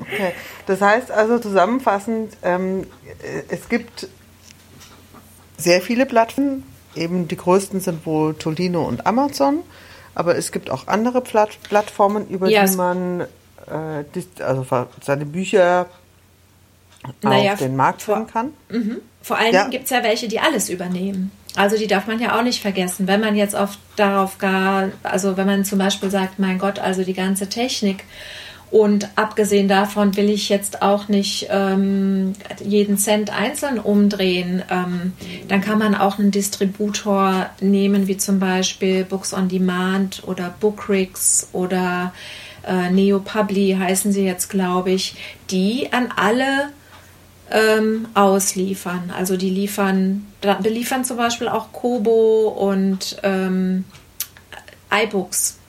okay. Das heißt also zusammenfassend, ähm, es gibt sehr viele Plattformen. Eben die größten sind wohl Tolino und Amazon. Aber es gibt auch andere Platt Plattformen, über ja, die man äh, also seine Bücher naja, auf den Markt bringen kann. Mhm. Vor allem ja. gibt es ja welche, die alles übernehmen. Also die darf man ja auch nicht vergessen. Wenn man jetzt oft darauf gar, also wenn man zum Beispiel sagt, mein Gott, also die ganze Technik Und abgesehen davon will ich jetzt auch nicht ähm, jeden Cent einzeln umdrehen. Ähm, dann kann man auch einen Distributor nehmen, wie zum Beispiel Books on Demand oder Bookrix oder äh, Neopubli heißen sie jetzt, glaube ich, die an alle ähm, ausliefern. Also die liefern, beliefern zum Beispiel auch Kobo und ähm, iBooks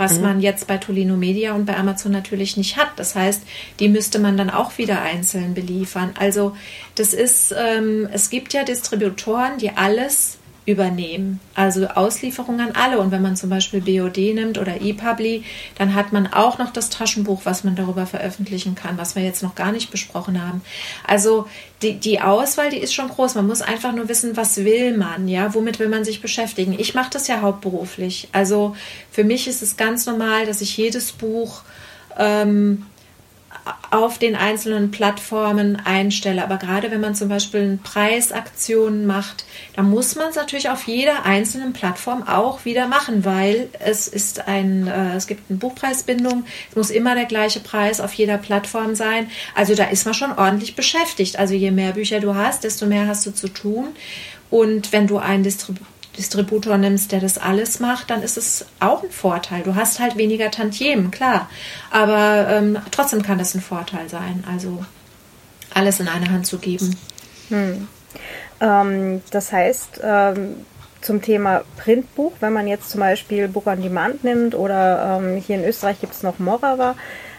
was mhm. man jetzt bei Tolino Media und bei Amazon natürlich nicht hat. Das heißt, die müsste man dann auch wieder einzeln beliefern. Also das ist, ähm, es gibt ja Distributoren, die alles übernehmen. Also Auslieferung an alle. Und wenn man zum Beispiel BOD nimmt oder ePubli, dann hat man auch noch das Taschenbuch, was man darüber veröffentlichen kann, was wir jetzt noch gar nicht besprochen haben. Also die, die Auswahl, die ist schon groß. Man muss einfach nur wissen, was will man, ja, womit will man sich beschäftigen. Ich mache das ja hauptberuflich. Also für mich ist es ganz normal, dass ich jedes Buch ähm, auf den einzelnen Plattformen einstelle. Aber gerade wenn man zum Beispiel Preisaktionen macht, dann muss man es natürlich auf jeder einzelnen Plattform auch wieder machen, weil es ist ein, äh, es gibt eine Buchpreisbindung, es muss immer der gleiche Preis auf jeder Plattform sein. Also da ist man schon ordentlich beschäftigt. Also je mehr Bücher du hast, desto mehr hast du zu tun. Und wenn du einen Distributor Distributor nimmst, der das alles macht, dann ist es auch ein Vorteil. Du hast halt weniger Tantiemen, klar. Aber ähm, trotzdem kann das ein Vorteil sein. Also alles in eine Hand zu geben. Hm. Ähm, das heißt, ähm, zum Thema Printbuch, wenn man jetzt zum Beispiel Book on Demand nimmt oder ähm, hier in Österreich gibt es noch Morava,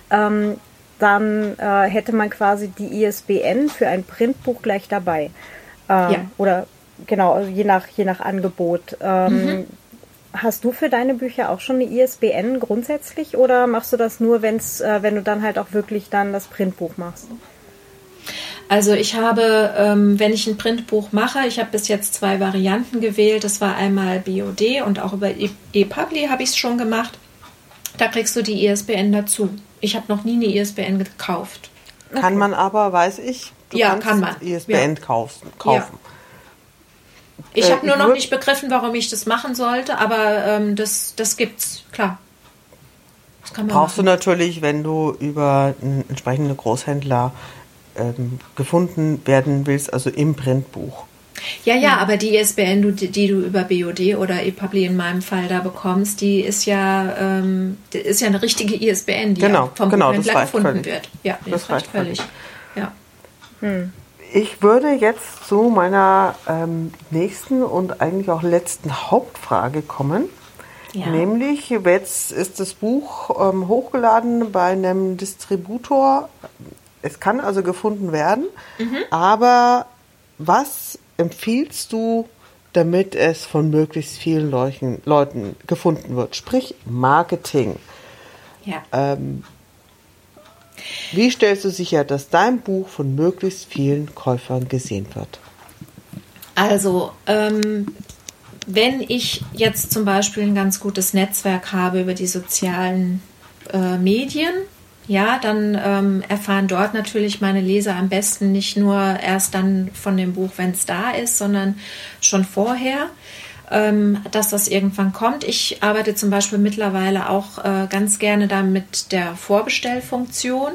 ähm, dann äh, hätte man quasi die ISBN für ein Printbuch gleich dabei. Ähm, ja. Oder genau, also je nach, je nach Angebot. Ähm, mhm. Hast du für deine Bücher auch schon eine ISBN grundsätzlich oder machst du das nur, wenn's, äh, wenn du dann halt auch wirklich dann das Printbuch machst? Also ich habe, ähm, wenn ich ein Printbuch mache, ich habe bis jetzt zwei Varianten gewählt. Das war einmal BOD und auch über e-, ePubli habe ich es schon gemacht. Da kriegst du die ISBN dazu. Ich habe noch nie eine ISBN gekauft. Kann okay. man aber, weiß ich, du ja, kann man. ISBN ja. kaufen. kaufen. Ja. Ich äh, habe nur noch nicht begriffen, warum ich das machen sollte, aber ähm, das, das gibt's, klar. Das brauchst machen. du natürlich, wenn du über einen entsprechenden Großhändler ähm, gefunden werden willst, also im Printbuch. Ja, ja, aber die ISBN, die, die du über BOD oder ePubli in meinem Fall da bekommst, die ist ja, ähm, die ist ja eine richtige ISBN, die genau, vom genau, Buchhändler gefunden völlig. wird. Ja, das, das reicht völlig. völlig. Ja. Hm. Ich würde jetzt zu meiner ähm, nächsten und eigentlich auch letzten Hauptfrage kommen. Ja. Nämlich, jetzt ist das Buch ähm, hochgeladen bei einem Distributor. Es kann also gefunden werden. Mhm. Aber was empfiehlst du, damit es von möglichst vielen Leuchen, Leuten gefunden wird? Sprich Marketing. Ja. Ähm, wie stellst du sicher, dass dein Buch von möglichst vielen Käufern gesehen wird? Also, ähm, wenn ich jetzt zum Beispiel ein ganz gutes Netzwerk habe über die sozialen äh, Medien, ja, dann ähm, erfahren dort natürlich meine Leser am besten nicht nur erst dann von dem Buch, wenn es da ist, sondern schon vorher dass das irgendwann kommt. Ich arbeite zum Beispiel mittlerweile auch äh, ganz gerne da mit der Vorbestellfunktion.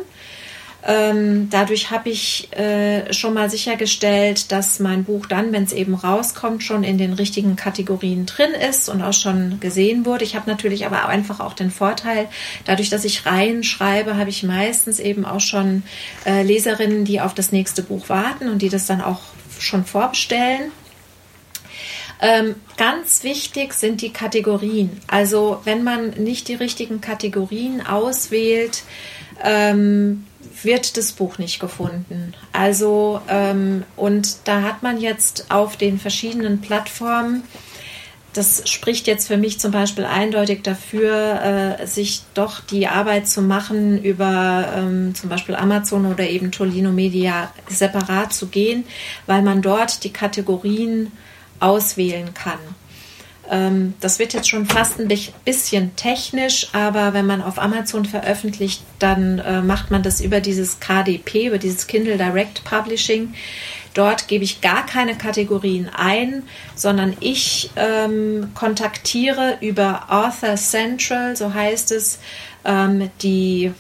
Ähm, dadurch habe ich äh, schon mal sichergestellt, dass mein Buch dann, wenn es eben rauskommt, schon in den richtigen Kategorien drin ist und auch schon gesehen wurde. Ich habe natürlich aber einfach auch den Vorteil, dadurch, dass ich Reihen schreibe, habe ich meistens eben auch schon äh, Leserinnen, die auf das nächste Buch warten und die das dann auch schon vorbestellen. Ähm, ganz wichtig sind die Kategorien. Also wenn man nicht die richtigen Kategorien auswählt, ähm, wird das Buch nicht gefunden. Also ähm, und da hat man jetzt auf den verschiedenen Plattformen das spricht jetzt für mich zum Beispiel eindeutig dafür, äh, sich doch die Arbeit zu machen, über ähm, zum Beispiel Amazon oder eben Tolino Media separat zu gehen, weil man dort die Kategorien auswählen kann. Ähm, das wird jetzt schon fast ein bisschen technisch, aber wenn man auf Amazon veröffentlicht, dann äh, macht man das über dieses KDP, über dieses Kindle Direct Publishing. Dort gebe ich gar keine Kategorien ein, sondern ich ähm, kontaktiere über Author Central, so heißt es, ähm, die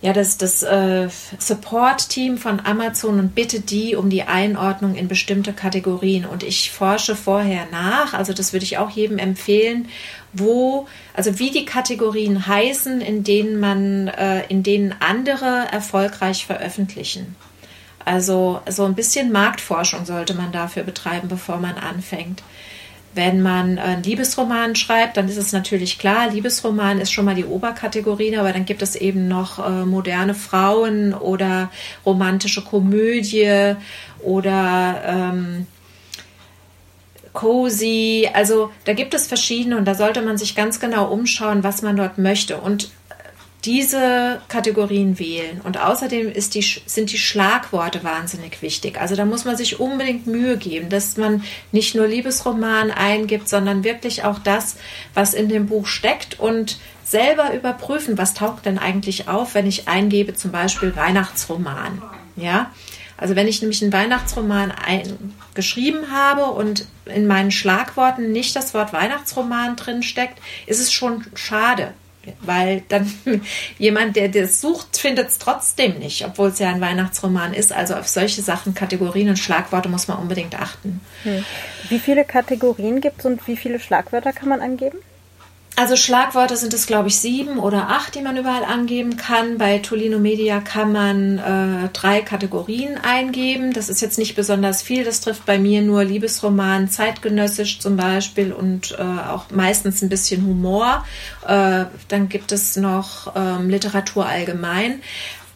ja, das, das äh, Support-Team von Amazon und bitte die um die Einordnung in bestimmte Kategorien. Und ich forsche vorher nach, also das würde ich auch jedem empfehlen, wo, also wie die Kategorien heißen, in denen man, äh, in denen andere erfolgreich veröffentlichen. Also so ein bisschen Marktforschung sollte man dafür betreiben, bevor man anfängt. Wenn man einen Liebesroman schreibt, dann ist es natürlich klar, Liebesroman ist schon mal die Oberkategorie, aber dann gibt es eben noch äh, moderne Frauen oder romantische Komödie oder ähm, cozy. Also da gibt es verschiedene und da sollte man sich ganz genau umschauen, was man dort möchte. Und diese Kategorien wählen. Und außerdem die, sind die Schlagworte wahnsinnig wichtig. Also da muss man sich unbedingt Mühe geben, dass man nicht nur Liebesroman eingibt, sondern wirklich auch das, was in dem Buch steckt und selber überprüfen, was taucht denn eigentlich auf, wenn ich eingebe, zum Beispiel Weihnachtsroman. Ja, also wenn ich nämlich einen Weihnachtsroman ein, geschrieben habe und in meinen Schlagworten nicht das Wort Weihnachtsroman drin steckt, ist es schon schade weil dann jemand, der das sucht, findet es trotzdem nicht, obwohl es ja ein Weihnachtsroman ist. Also auf solche Sachen, Kategorien und Schlagworte muss man unbedingt achten. Hm. Wie viele Kategorien gibt es und wie viele Schlagwörter kann man angeben? Also Schlagworte sind es, glaube ich, sieben oder acht, die man überall angeben kann. Bei Tolino Media kann man äh, drei Kategorien eingeben. Das ist jetzt nicht besonders viel. Das trifft bei mir nur Liebesroman, zeitgenössisch zum Beispiel und äh, auch meistens ein bisschen Humor. Äh, dann gibt es noch ähm, Literatur allgemein.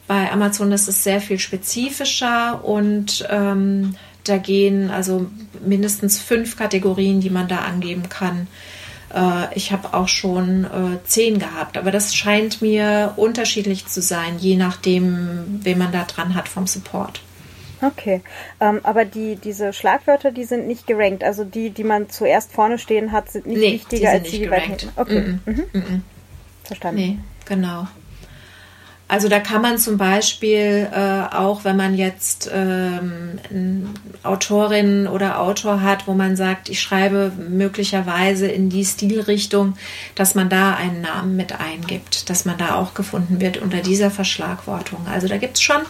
Bei Amazon ist es sehr viel spezifischer und ähm, da gehen also mindestens fünf Kategorien, die man da angeben kann. Äh, ich habe auch schon äh, zehn gehabt, aber das scheint mir unterschiedlich zu sein, je nachdem, wen man da dran hat vom Support. Okay, ähm, aber die, diese Schlagwörter, die sind nicht gerankt. Also die, die man zuerst vorne stehen hat, sind nicht nee, wichtiger die als die, die weit hinten. Okay. Mm -mm. Mhm. Verstanden. Nee, genau. Also da kann man zum Beispiel äh, auch, wenn man jetzt ähm, Autorin oder Autor hat, wo man sagt, ich schreibe möglicherweise in die Stilrichtung, dass man da einen Namen mit eingibt, dass man da auch gefunden wird unter dieser Verschlagwortung. Also da gibt es schon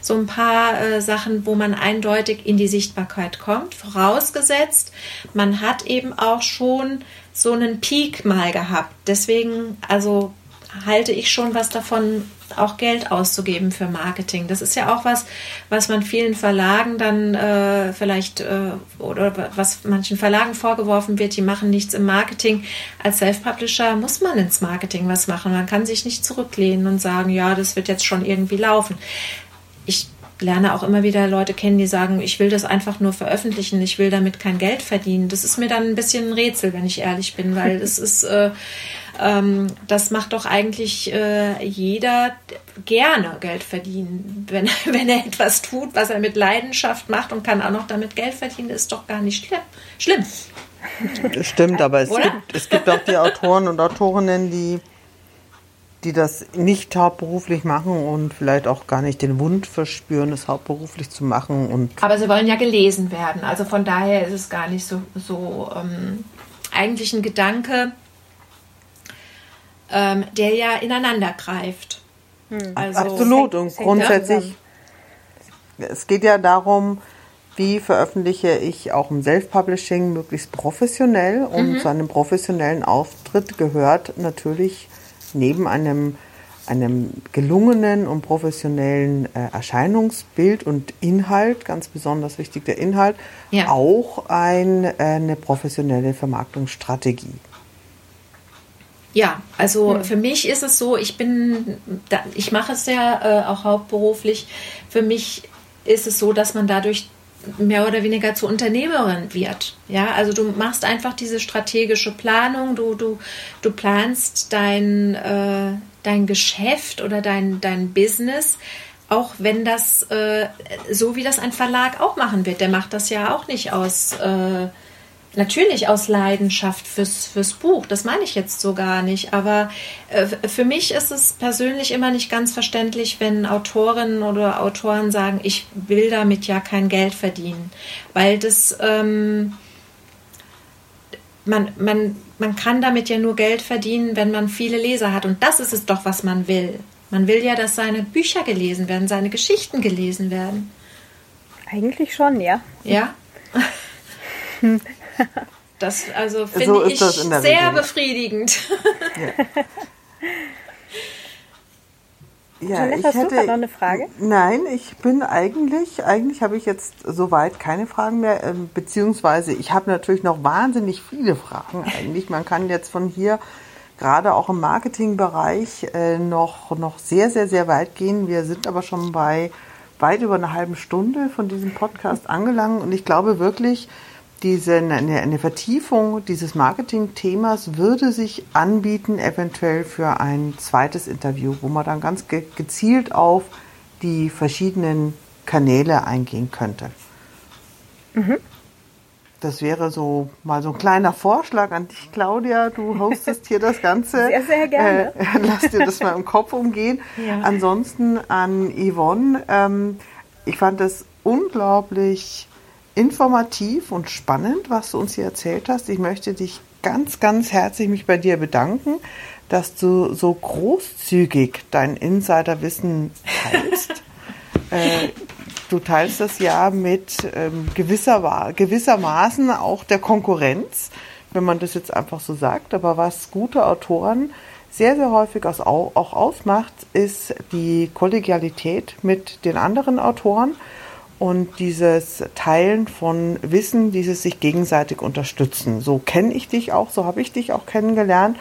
so ein paar äh, Sachen, wo man eindeutig in die Sichtbarkeit kommt, vorausgesetzt, man hat eben auch schon so einen Peak mal gehabt. Deswegen, also halte ich schon was davon, auch Geld auszugeben für Marketing. Das ist ja auch was, was man vielen Verlagen dann äh, vielleicht äh, oder was manchen Verlagen vorgeworfen wird, die machen nichts im Marketing. Als Self-Publisher muss man ins Marketing was machen. Man kann sich nicht zurücklehnen und sagen, ja, das wird jetzt schon irgendwie laufen. Ich lerne auch immer wieder Leute kennen, die sagen, ich will das einfach nur veröffentlichen, ich will damit kein Geld verdienen. Das ist mir dann ein bisschen ein Rätsel, wenn ich ehrlich bin, weil es ist äh, ähm, das macht doch eigentlich äh, jeder gerne Geld verdienen. Wenn, wenn er etwas tut, was er mit Leidenschaft macht und kann auch noch damit Geld verdienen, ist doch gar nicht schlimm. Schlimm. Das stimmt, aber es gibt, es gibt auch die Autoren und Autorinnen, die, die das nicht hauptberuflich machen und vielleicht auch gar nicht den Wunsch verspüren, es hauptberuflich zu machen. Und aber sie wollen ja gelesen werden. Also von daher ist es gar nicht so, so ähm, eigentlich ein Gedanke, ähm, der ja ineinander greift. Hm. Also, Absolut und grundsätzlich, es geht ja darum, wie veröffentliche ich auch im Self-Publishing möglichst professionell und mhm. zu einem professionellen Auftritt gehört natürlich neben einem einem gelungenen und professionellen äh, Erscheinungsbild und Inhalt, ganz besonders wichtig der Inhalt, ja. auch ein, äh, eine professionelle Vermarktungsstrategie. Ja, also hm. für mich ist es so, ich bin, ich mache es ja äh, auch hauptberuflich. Für mich ist es so, dass man dadurch mehr oder weniger zur Unternehmerin wird. Ja, also du machst einfach diese strategische Planung, du, du, du planst dein, äh, dein Geschäft oder dein, dein Business, auch wenn das äh, so wie das ein Verlag auch machen wird. Der macht das ja auch nicht aus. Äh, Natürlich aus Leidenschaft fürs, fürs Buch, das meine ich jetzt so gar nicht. Aber äh, für mich ist es persönlich immer nicht ganz verständlich, wenn Autorinnen oder Autoren sagen, ich will damit ja kein Geld verdienen. Weil das, ähm, man, man, man kann damit ja nur Geld verdienen, wenn man viele Leser hat. Und das ist es doch, was man will. Man will ja, dass seine Bücher gelesen werden, seine Geschichten gelesen werden. Eigentlich schon, ja. Ja. Das also finde so ich sehr Regel. befriedigend. Ja. Ja, Jeanette, ich hast hätte, du noch eine Frage? Nein, ich bin eigentlich, eigentlich habe ich jetzt soweit keine Fragen mehr, ähm, beziehungsweise ich habe natürlich noch wahnsinnig viele Fragen eigentlich. Man kann jetzt von hier gerade auch im Marketingbereich äh, noch, noch sehr, sehr, sehr weit gehen. Wir sind aber schon bei weit über einer halben Stunde von diesem Podcast angelangt und ich glaube wirklich, diese, eine, eine Vertiefung dieses Marketing-Themas würde sich anbieten, eventuell für ein zweites Interview, wo man dann ganz ge gezielt auf die verschiedenen Kanäle eingehen könnte. Mhm. Das wäre so mal so ein kleiner Vorschlag an dich, Claudia. Du hostest hier das Ganze. Sehr, sehr gerne. Äh, lass dir das mal im Kopf umgehen. Ja. Ansonsten an Yvonne. Ähm, ich fand es unglaublich informativ und spannend, was du uns hier erzählt hast. Ich möchte dich ganz, ganz herzlich mich bei dir bedanken, dass du so großzügig dein Insiderwissen teilst. äh, du teilst das ja mit ähm, gewisser, gewissermaßen auch der Konkurrenz, wenn man das jetzt einfach so sagt. Aber was gute Autoren sehr, sehr häufig auch ausmacht, ist die Kollegialität mit den anderen Autoren und dieses Teilen von Wissen, dieses sich gegenseitig unterstützen. So kenne ich dich auch, so habe ich dich auch kennengelernt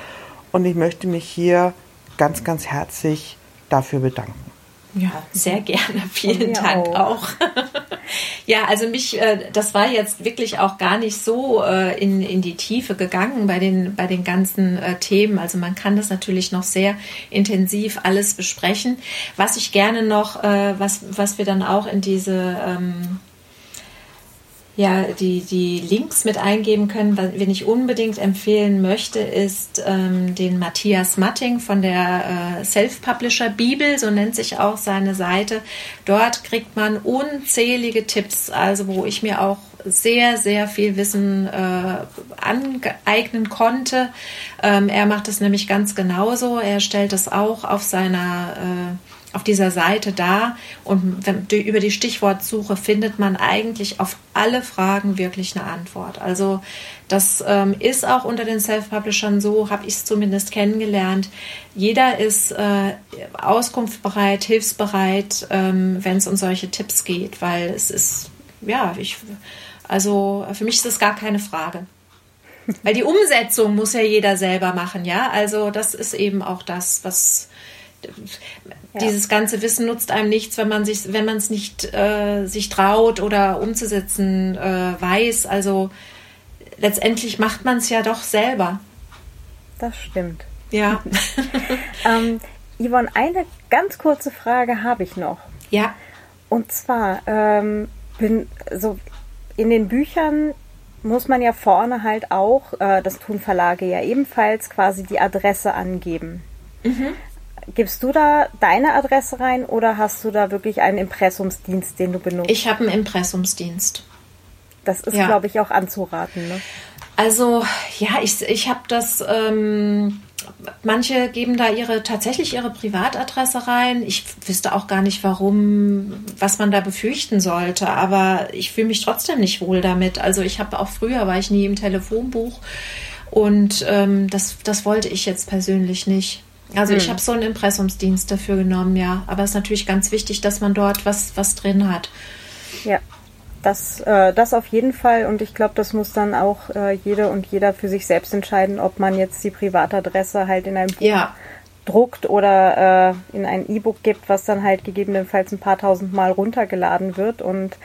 und ich möchte mich hier ganz, ganz herzlich dafür bedanken. Ja, sehr gerne. Vielen Dank auch. auch. ja, also mich, äh, das war jetzt wirklich auch gar nicht so äh, in, in die Tiefe gegangen bei den, bei den ganzen äh, Themen. Also man kann das natürlich noch sehr intensiv alles besprechen. Was ich gerne noch, was, was wir dann auch in diese ähm, ja, die, die Links mit eingeben können. Wen ich unbedingt empfehlen möchte, ist ähm, den Matthias Matting von der äh, Self-Publisher Bibel, so nennt sich auch seine Seite. Dort kriegt man unzählige Tipps, also wo ich mir auch sehr, sehr viel Wissen äh, aneignen konnte. Ähm, er macht es nämlich ganz genauso. Er stellt es auch auf seiner äh, auf dieser Seite da und über die Stichwortsuche findet man eigentlich auf alle Fragen wirklich eine Antwort. Also das ähm, ist auch unter den Self-Publishern so, habe ich es zumindest kennengelernt. Jeder ist äh, auskunftsbereit, hilfsbereit, ähm, wenn es um solche Tipps geht, weil es ist, ja, ich, also für mich ist das gar keine Frage. Weil die Umsetzung muss ja jeder selber machen, ja. Also das ist eben auch das, was ja. dieses ganze Wissen nutzt einem nichts, wenn man sich, wenn man es nicht äh, sich traut oder umzusetzen äh, weiß. Also letztendlich macht man es ja doch selber. Das stimmt. Ja. ähm, Yvonne, eine ganz kurze Frage habe ich noch. Ja. Und zwar ähm, bin so in den Büchern muss man ja vorne halt auch, äh, das tun Verlage ja ebenfalls, quasi die Adresse angeben. Mhm. Gibst du da deine Adresse rein oder hast du da wirklich einen Impressumsdienst, den du benutzt? Ich habe einen Impressumsdienst. Das ist, ja. glaube ich, auch anzuraten. Ne? Also ja, ich, ich habe das. Ähm, manche geben da ihre tatsächlich ihre Privatadresse rein. Ich wüsste auch gar nicht, warum, was man da befürchten sollte. Aber ich fühle mich trotzdem nicht wohl damit. Also ich habe auch früher war ich nie im Telefonbuch und ähm, das, das wollte ich jetzt persönlich nicht. Also hm. ich habe so einen Impressumsdienst dafür genommen, ja. Aber es ist natürlich ganz wichtig, dass man dort was, was drin hat. Ja, das, äh, das auf jeden Fall. Und ich glaube, das muss dann auch äh, jede und jeder für sich selbst entscheiden, ob man jetzt die Privatadresse halt in einem Buch ja. druckt oder äh, in ein E-Book gibt, was dann halt gegebenenfalls ein paar tausend Mal runtergeladen wird. Und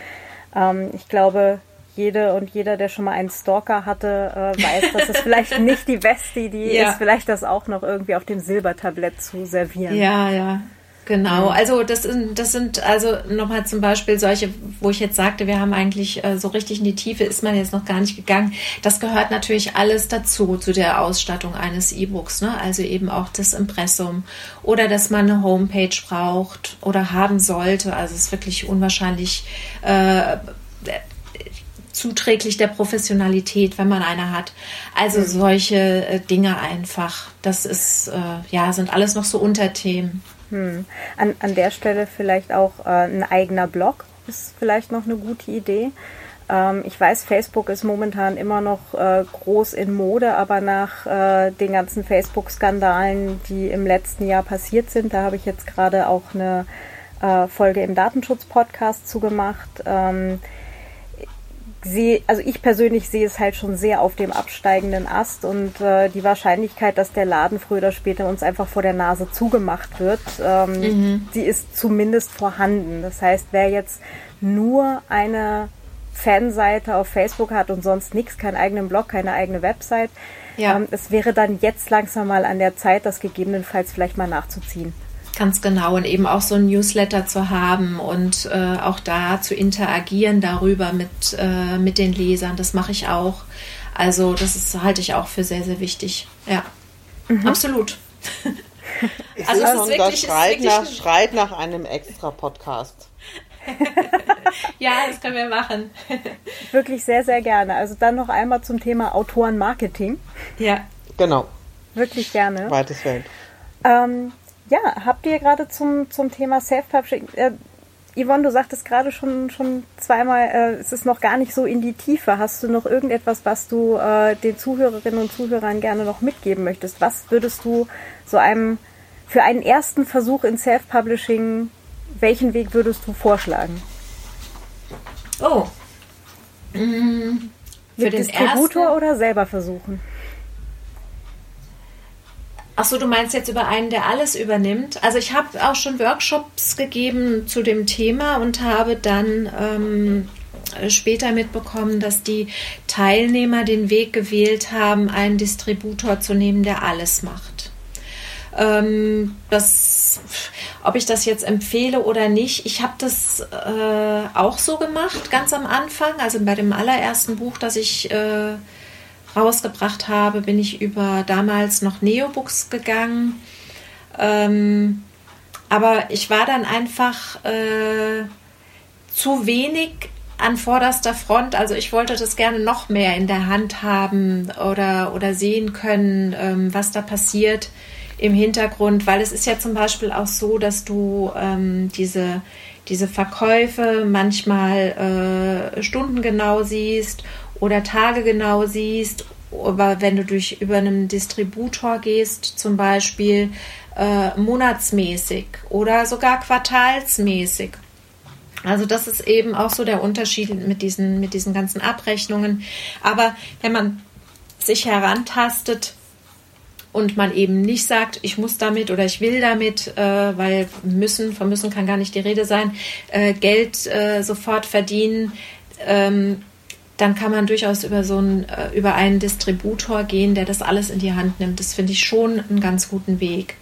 ähm, ich glaube, jede und jeder, der schon mal einen Stalker hatte, äh, weiß, dass es vielleicht nicht die beste Idee ja. ist, vielleicht das auch noch irgendwie auf dem Silbertablett zu servieren. Ja, ja. Genau, also das sind, das sind also nochmal zum Beispiel solche, wo ich jetzt sagte, wir haben eigentlich äh, so richtig in die Tiefe ist man jetzt noch gar nicht gegangen. Das gehört natürlich alles dazu, zu der Ausstattung eines E-Books, ne? also eben auch das Impressum oder dass man eine Homepage braucht oder haben sollte. Also es ist wirklich unwahrscheinlich äh, zuträglich der Professionalität, wenn man eine hat. Also mhm. solche äh, Dinge einfach. Das ist, äh, ja, sind alles noch so Unterthemen. Hm. An, an der Stelle vielleicht auch äh, ein eigener Blog ist vielleicht noch eine gute Idee. Ähm, ich weiß, Facebook ist momentan immer noch äh, groß in Mode, aber nach äh, den ganzen Facebook-Skandalen, die im letzten Jahr passiert sind, da habe ich jetzt gerade auch eine äh, Folge im Datenschutz-Podcast zugemacht. Ähm, sehe, also ich persönlich sehe es halt schon sehr auf dem absteigenden Ast und äh, die Wahrscheinlichkeit, dass der Laden früher oder später uns einfach vor der Nase zugemacht wird, ähm, mhm. die ist zumindest vorhanden. Das heißt, wer jetzt nur eine Fanseite auf Facebook hat und sonst nichts, keinen eigenen Blog, keine eigene Website, ja. ähm, es wäre dann jetzt langsam mal an der Zeit, das gegebenenfalls vielleicht mal nachzuziehen. Ganz genau. Und eben auch so ein Newsletter zu haben und äh, auch da zu interagieren darüber mit, äh, mit den Lesern. Das mache ich auch. Also das ist, halte ich auch für sehr, sehr wichtig. Ja, mhm. absolut. Ich also es ist wirklich, schreit, ist nach, schreit nach einem extra Podcast. ja, das können wir machen. wirklich sehr, sehr gerne. Also dann noch einmal zum Thema Autorenmarketing. Ja. Genau. Wirklich gerne. Weites Feld. Ähm, ja, habt ihr gerade zum, zum Thema Self-Publishing, äh, Yvonne, du sagtest gerade schon, schon zweimal, äh, es ist noch gar nicht so in die Tiefe. Hast du noch irgendetwas, was du äh, den Zuhörerinnen und Zuhörern gerne noch mitgeben möchtest? Was würdest du so einem, für einen ersten Versuch in Self-Publishing, welchen Weg würdest du vorschlagen? Oh. Mhm. Für Mit den Distributor ersten? oder selber versuchen? Ach so, du meinst jetzt über einen, der alles übernimmt? Also ich habe auch schon Workshops gegeben zu dem Thema und habe dann ähm, später mitbekommen, dass die Teilnehmer den Weg gewählt haben, einen Distributor zu nehmen, der alles macht. Ähm, das, ob ich das jetzt empfehle oder nicht, ich habe das äh, auch so gemacht, ganz am Anfang, also bei dem allerersten Buch, das ich äh, rausgebracht habe, bin ich über damals noch Neobooks gegangen. Ähm, aber ich war dann einfach äh, zu wenig an vorderster Front. Also ich wollte das gerne noch mehr in der Hand haben oder, oder sehen können, ähm, was da passiert im Hintergrund, weil es ist ja zum Beispiel auch so, dass du ähm, diese, diese Verkäufe manchmal äh, stundengenau siehst oder Tage genau siehst, aber wenn du durch über einen Distributor gehst, zum Beispiel äh, monatsmäßig oder sogar quartalsmäßig. Also das ist eben auch so der Unterschied mit diesen, mit diesen ganzen Abrechnungen. Aber wenn man sich herantastet und man eben nicht sagt, ich muss damit oder ich will damit, äh, weil müssen, von müssen kann gar nicht die Rede sein, äh, Geld äh, sofort verdienen, ähm, dann kann man durchaus über so einen, äh, über einen Distributor gehen, der das alles in die Hand nimmt. Das finde ich schon einen ganz guten Weg.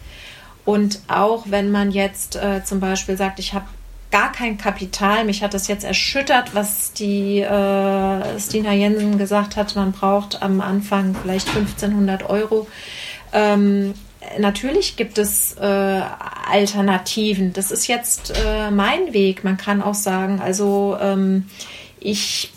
Und auch wenn man jetzt äh, zum Beispiel sagt, ich habe gar kein Kapital, mich hat das jetzt erschüttert, was die äh, Stina Jensen gesagt hat, man braucht am Anfang vielleicht 1500 Euro. Ähm, natürlich gibt es äh, Alternativen. Das ist jetzt äh, mein Weg. Man kann auch sagen, also ähm, ich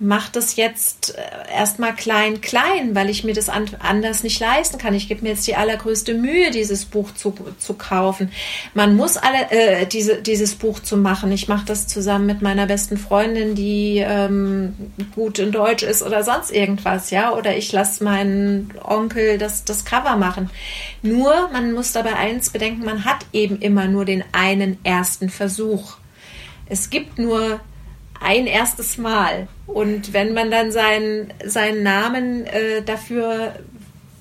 mache das jetzt äh, erstmal klein, klein, weil ich mir das anders nicht leisten kann. Ich gebe mir jetzt die allergrößte Mühe, dieses Buch zu, zu kaufen. Man muss alle äh, diese, dieses Buch zu machen. Ich mache das zusammen mit meiner besten Freundin, die ähm, gut in Deutsch ist oder sonst irgendwas, ja. Oder ich lasse meinen Onkel das, das Cover machen. Nur, man muss dabei eins bedenken, man hat eben immer nur den einen ersten Versuch. Es gibt nur ein erstes Mal. Und wenn man dann seinen, seinen Namen äh, dafür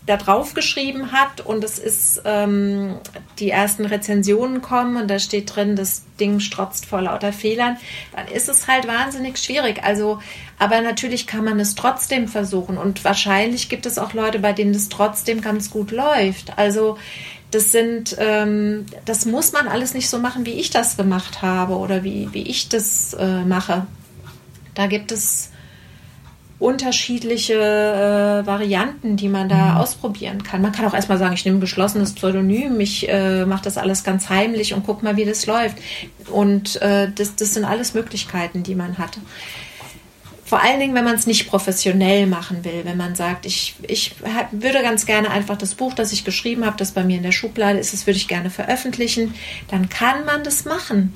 da drauf geschrieben hat und es ist ähm, die ersten Rezensionen kommen und da steht drin, das Ding strotzt vor lauter Fehlern, dann ist es halt wahnsinnig schwierig. Also, aber natürlich kann man es trotzdem versuchen und wahrscheinlich gibt es auch Leute, bei denen es trotzdem ganz gut läuft. Also das sind, ähm, das muss man alles nicht so machen, wie ich das gemacht habe oder wie, wie ich das äh, mache. Da gibt es unterschiedliche äh, Varianten, die man da mhm. ausprobieren kann. Man kann auch erstmal sagen, ich nehme ein geschlossenes Pseudonym, ich äh, mache das alles ganz heimlich und guck mal, wie das läuft. Und äh, das, das sind alles Möglichkeiten, die man hat Vor allen Dingen, wenn man es nicht professionell machen will, wenn man sagt, ich, ich würde ganz gerne einfach das Buch, das ich geschrieben habe, das bei mir in der Schublade ist, das würde ich gerne veröffentlichen, dann kann man das machen,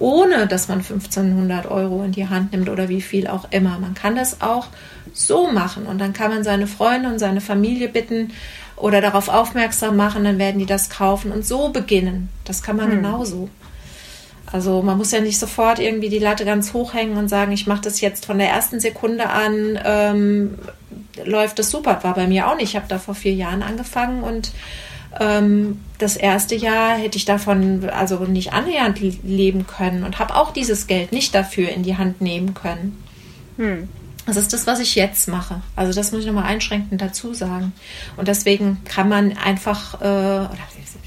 ohne dass man 1500 Euro in die Hand nimmt oder wie viel auch immer. Man kann das auch so machen und dann kann man seine Freunde und seine Familie bitten oder darauf aufmerksam machen, dann werden die das kaufen und so beginnen. Das kann man hm. genauso. Also man muss ja nicht sofort irgendwie die Latte ganz hoch hängen und sagen, ich mache das jetzt von der ersten Sekunde an, ähm, läuft das super. War bei mir auch nicht. Ich habe da vor vier Jahren angefangen und das erste Jahr hätte ich davon also nicht annähernd leben können und habe auch dieses Geld nicht dafür in die Hand nehmen können. Hm. Das ist das, was ich jetzt mache. Also das muss ich nochmal einschränkend dazu sagen. Und deswegen kann man einfach, äh, oder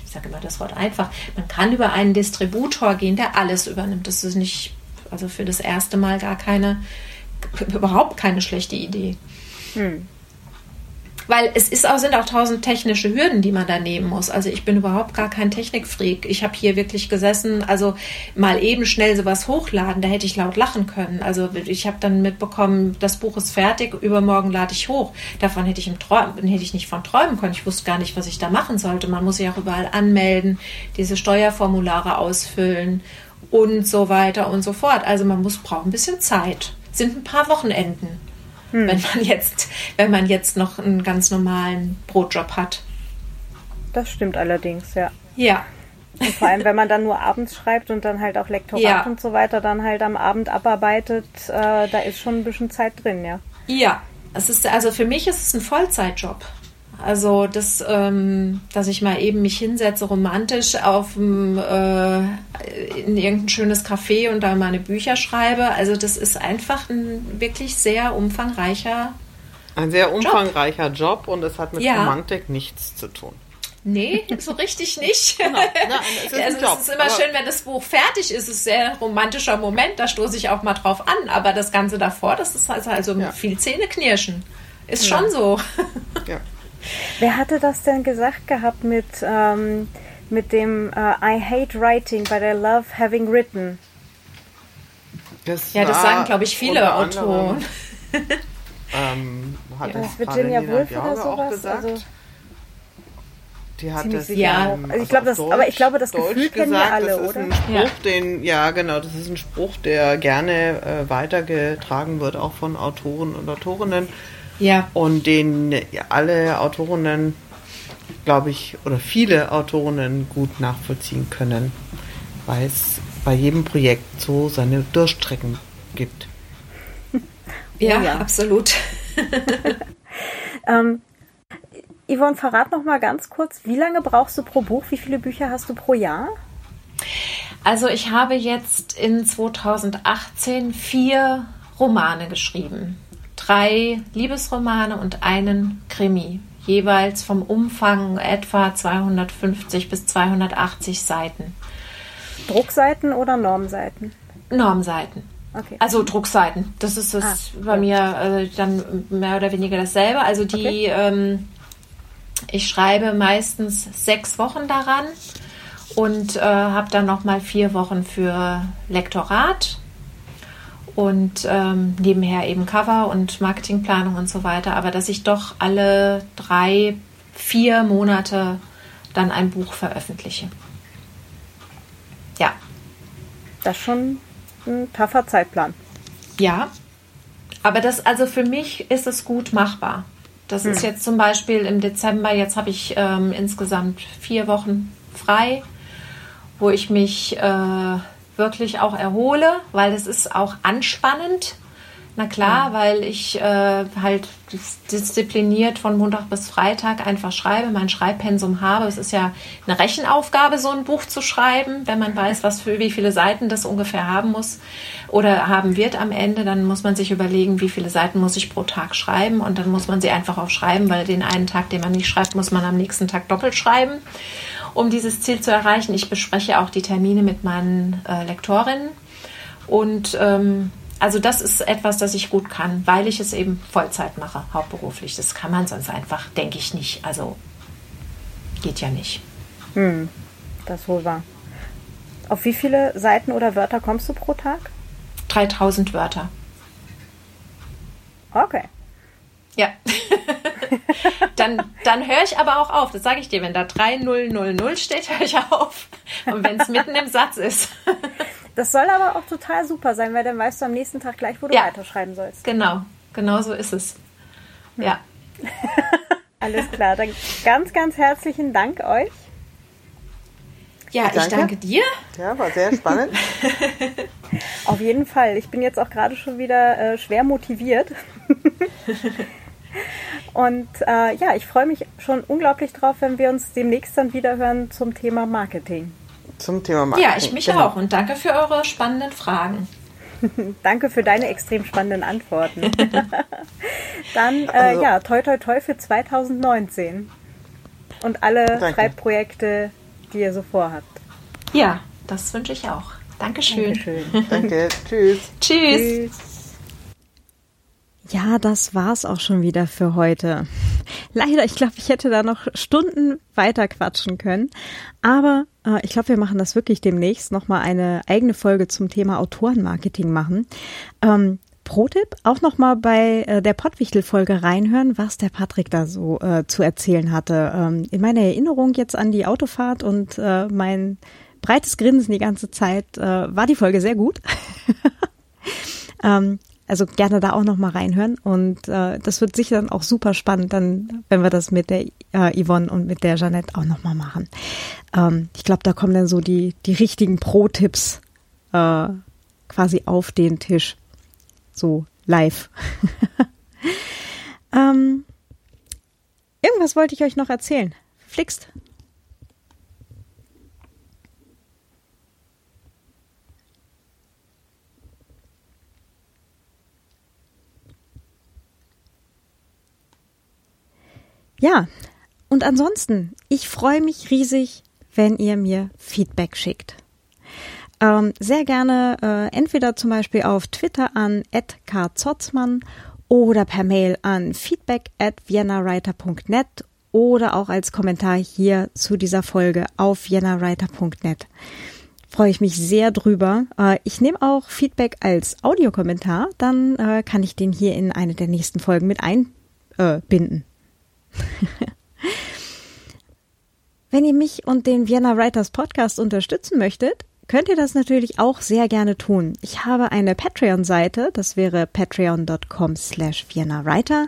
ich sage immer das Wort einfach, man kann über einen Distributor gehen, der alles übernimmt. Das ist nicht, also für das erste Mal gar keine, überhaupt keine schlechte Idee. Hm weil es ist auch, sind auch tausend technische Hürden, die man da nehmen muss. Also ich bin überhaupt gar kein Technikfreak. Ich habe hier wirklich gesessen, also mal eben schnell sowas hochladen, da hätte ich laut lachen können. Also ich habe dann mitbekommen, das Buch ist fertig, übermorgen lade ich hoch. Davon hätte ich, im hätte ich nicht von träumen können. Ich wusste gar nicht, was ich da machen sollte. Man muss sich auch überall anmelden, diese Steuerformulare ausfüllen und so weiter und so fort. Also man muss braucht ein bisschen Zeit. Sind ein paar Wochenenden hm. wenn man jetzt, wenn man jetzt noch einen ganz normalen Brotjob hat. Das stimmt allerdings, ja. Ja. Und vor allem, wenn man dann nur abends schreibt und dann halt auch Lektorat ja. und so weiter dann halt am Abend abarbeitet, äh, da ist schon ein bisschen Zeit drin, ja. Ja, es ist also für mich ist es ein Vollzeitjob. Also das, ähm, dass ich mal eben mich hinsetze, romantisch auf äh, in irgendein schönes Café und da meine Bücher schreibe. Also das ist einfach ein wirklich sehr umfangreicher Ein sehr umfangreicher Job, Job und es hat mit ja. Romantik nichts zu tun. Nee, so richtig nicht. Genau. Nein, es, ist also es ist immer schön, wenn das Buch fertig ist. Es ist ein sehr romantischer Moment, da stoße ich auch mal drauf an. Aber das Ganze davor, das ist also, also ja. viel Zähneknirschen. Ist ja. schon so. Ja. Wer hatte das denn gesagt gehabt mit, ähm, mit dem uh, I hate writing, but I love having written? Das ja, das sagen, glaube ich, viele Autoren. ähm, hat ja, das Virginia Woolf oder sowas? Also, die hat das ja. Also ich glaube, das, Deutsch, aber ich glaube, das Gefühl Deutsch kennen wir alle, das ist oder? Ein Spruch, ja. Den, ja, genau, das ist ein Spruch, der gerne äh, weitergetragen wird, auch von Autoren und Autorinnen. Ja. Und den alle Autorinnen, glaube ich, oder viele Autorinnen gut nachvollziehen können, weil es bei jedem Projekt so seine Durchstrecken gibt. Ja, ja. absolut. ähm, Yvonne, verrat noch mal ganz kurz, wie lange brauchst du pro Buch? Wie viele Bücher hast du pro Jahr? Also ich habe jetzt in 2018 vier Romane geschrieben drei Liebesromane und einen Krimi, jeweils vom Umfang etwa 250 bis 280 Seiten. Druckseiten oder Normseiten? Normseiten. Okay. Also Druckseiten. Das ist es ah, bei ja. mir äh, dann mehr oder weniger dasselbe. Also die, okay. ähm, ich schreibe meistens sechs Wochen daran und äh, habe dann noch mal vier Wochen für Lektorat und ähm, nebenher eben Cover und Marketingplanung und so weiter, aber dass ich doch alle drei, vier Monate dann ein Buch veröffentliche. Ja. Das ist schon ein taffer Zeitplan. Ja, aber das, also für mich ist es gut machbar. Das hm. ist jetzt zum Beispiel im Dezember, jetzt habe ich ähm, insgesamt vier Wochen frei, wo ich mich äh, wirklich auch erhole, weil es ist auch anspannend. Na klar, mhm. weil ich äh, halt diszipliniert von Montag bis Freitag einfach schreibe, mein Schreibpensum habe. Es ist ja eine Rechenaufgabe, so ein Buch zu schreiben, wenn man weiß, was für wie viele Seiten das ungefähr haben muss oder haben wird am Ende. Dann muss man sich überlegen, wie viele Seiten muss ich pro Tag schreiben und dann muss man sie einfach aufschreiben, weil den einen Tag, den man nicht schreibt, muss man am nächsten Tag doppelt schreiben um dieses Ziel zu erreichen. Ich bespreche auch die Termine mit meinen äh, Lektorinnen. Und ähm, also das ist etwas, das ich gut kann, weil ich es eben Vollzeit mache, hauptberuflich. Das kann man sonst einfach, denke ich, nicht. Also geht ja nicht. Hm, das wohl wahr. Auf wie viele Seiten oder Wörter kommst du pro Tag? 3000 Wörter. Okay. Ja. dann dann höre ich aber auch auf. Das sage ich dir. Wenn da 3000 steht, höre ich auf. Und wenn es mitten im Satz ist. das soll aber auch total super sein, weil dann weißt du am nächsten Tag gleich, wo du ja. weiterschreiben sollst. Genau. Genau so ist es. Ja. Alles klar. Dann ganz, ganz herzlichen Dank euch. Ja, danke. ich danke dir. Ja, war sehr spannend. Auf jeden Fall. Ich bin jetzt auch gerade schon wieder äh, schwer motiviert. Und äh, ja, ich freue mich schon unglaublich drauf, wenn wir uns demnächst dann wieder hören zum Thema Marketing. Zum Thema Marketing. Ja, ich mich genau. auch. Und danke für eure spannenden Fragen. danke für deine extrem spannenden Antworten. dann, äh, also, ja, toi toi toi für 2019. Und alle danke. Schreibprojekte, die ihr so vorhabt. Ja, das wünsche ich auch. Dankeschön. Dankeschön. Danke. Tschüss. Tschüss. Tschüss. Ja, das war's auch schon wieder für heute. Leider, ich glaube, ich hätte da noch Stunden weiter quatschen können. Aber äh, ich glaube, wir machen das wirklich demnächst nochmal eine eigene Folge zum Thema Autorenmarketing machen. Ähm, Pro-Tipp, auch nochmal bei äh, der Pottwichtel-Folge reinhören, was der Patrick da so äh, zu erzählen hatte. Ähm, in meiner Erinnerung jetzt an die Autofahrt und äh, mein breites Grinsen die ganze Zeit äh, war die Folge sehr gut. ähm, also gerne da auch nochmal reinhören und äh, das wird sicher dann auch super spannend, dann, wenn wir das mit der äh, Yvonne und mit der Jeanette auch nochmal machen. Ähm, ich glaube, da kommen dann so die, die richtigen Pro-Tipps äh, quasi auf den Tisch. So live. ähm, irgendwas wollte ich euch noch erzählen. Flixt. Ja, und ansonsten, ich freue mich riesig, wenn ihr mir Feedback schickt. Ähm, sehr gerne äh, entweder zum Beispiel auf Twitter an @kzotzmann oder per Mail an feedback at viennawriter.net oder auch als Kommentar hier zu dieser Folge auf viennawriter.net. Freue ich mich sehr drüber. Äh, ich nehme auch Feedback als Audiokommentar, dann äh, kann ich den hier in eine der nächsten Folgen mit einbinden. Wenn ihr mich und den Vienna Writers Podcast unterstützen möchtet, könnt ihr das natürlich auch sehr gerne tun. Ich habe eine Patreon-Seite, das wäre patreon.com slash Vienna Writer.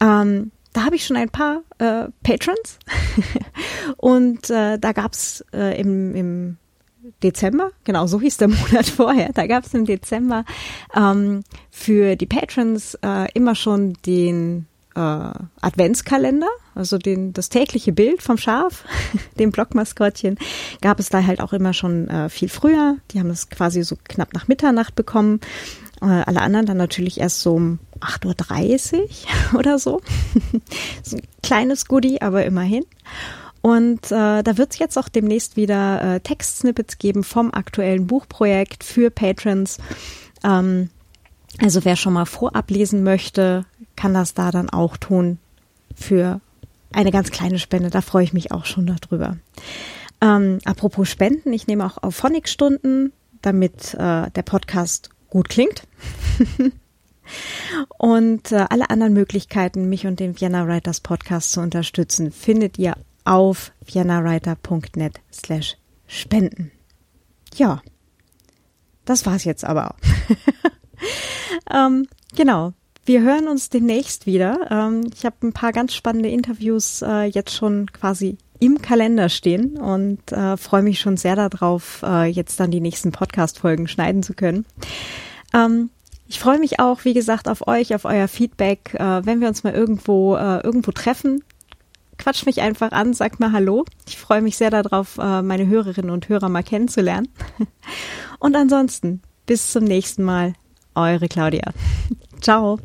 Ähm, da habe ich schon ein paar äh, Patrons und äh, da gab's äh, im, im Dezember, genau so hieß der Monat vorher, da gab es im Dezember ähm, für die Patrons äh, immer schon den äh, Adventskalender, also den, das tägliche Bild vom Schaf, dem Blockmaskottchen, gab es da halt auch immer schon äh, viel früher. Die haben das quasi so knapp nach Mitternacht bekommen. Äh, alle anderen dann natürlich erst so um 8.30 Uhr oder so. so ein kleines Goodie, aber immerhin. Und äh, da wird es jetzt auch demnächst wieder äh, Textsnippets geben vom aktuellen Buchprojekt für Patrons. Ähm, also wer schon mal vorab lesen möchte, kann das da dann auch tun für eine ganz kleine Spende. Da freue ich mich auch schon darüber. Ähm, apropos Spenden, ich nehme auch auf Phonic-Stunden, damit äh, der Podcast gut klingt. und äh, alle anderen Möglichkeiten, mich und den Vienna Writers Podcast zu unterstützen, findet ihr auf viennawriter.net slash spenden. Ja, das war's jetzt aber. ähm, genau. Wir hören uns demnächst wieder. Ähm, ich habe ein paar ganz spannende Interviews äh, jetzt schon quasi im Kalender stehen und äh, freue mich schon sehr darauf, äh, jetzt dann die nächsten Podcast-Folgen schneiden zu können. Ähm, ich freue mich auch, wie gesagt, auf euch, auf euer Feedback. Wenn wir uns mal irgendwo irgendwo treffen, quatscht mich einfach an, sagt mal Hallo. Ich freue mich sehr darauf, meine Hörerinnen und Hörer mal kennenzulernen. Und ansonsten, bis zum nächsten Mal. Eure Claudia. Ciao.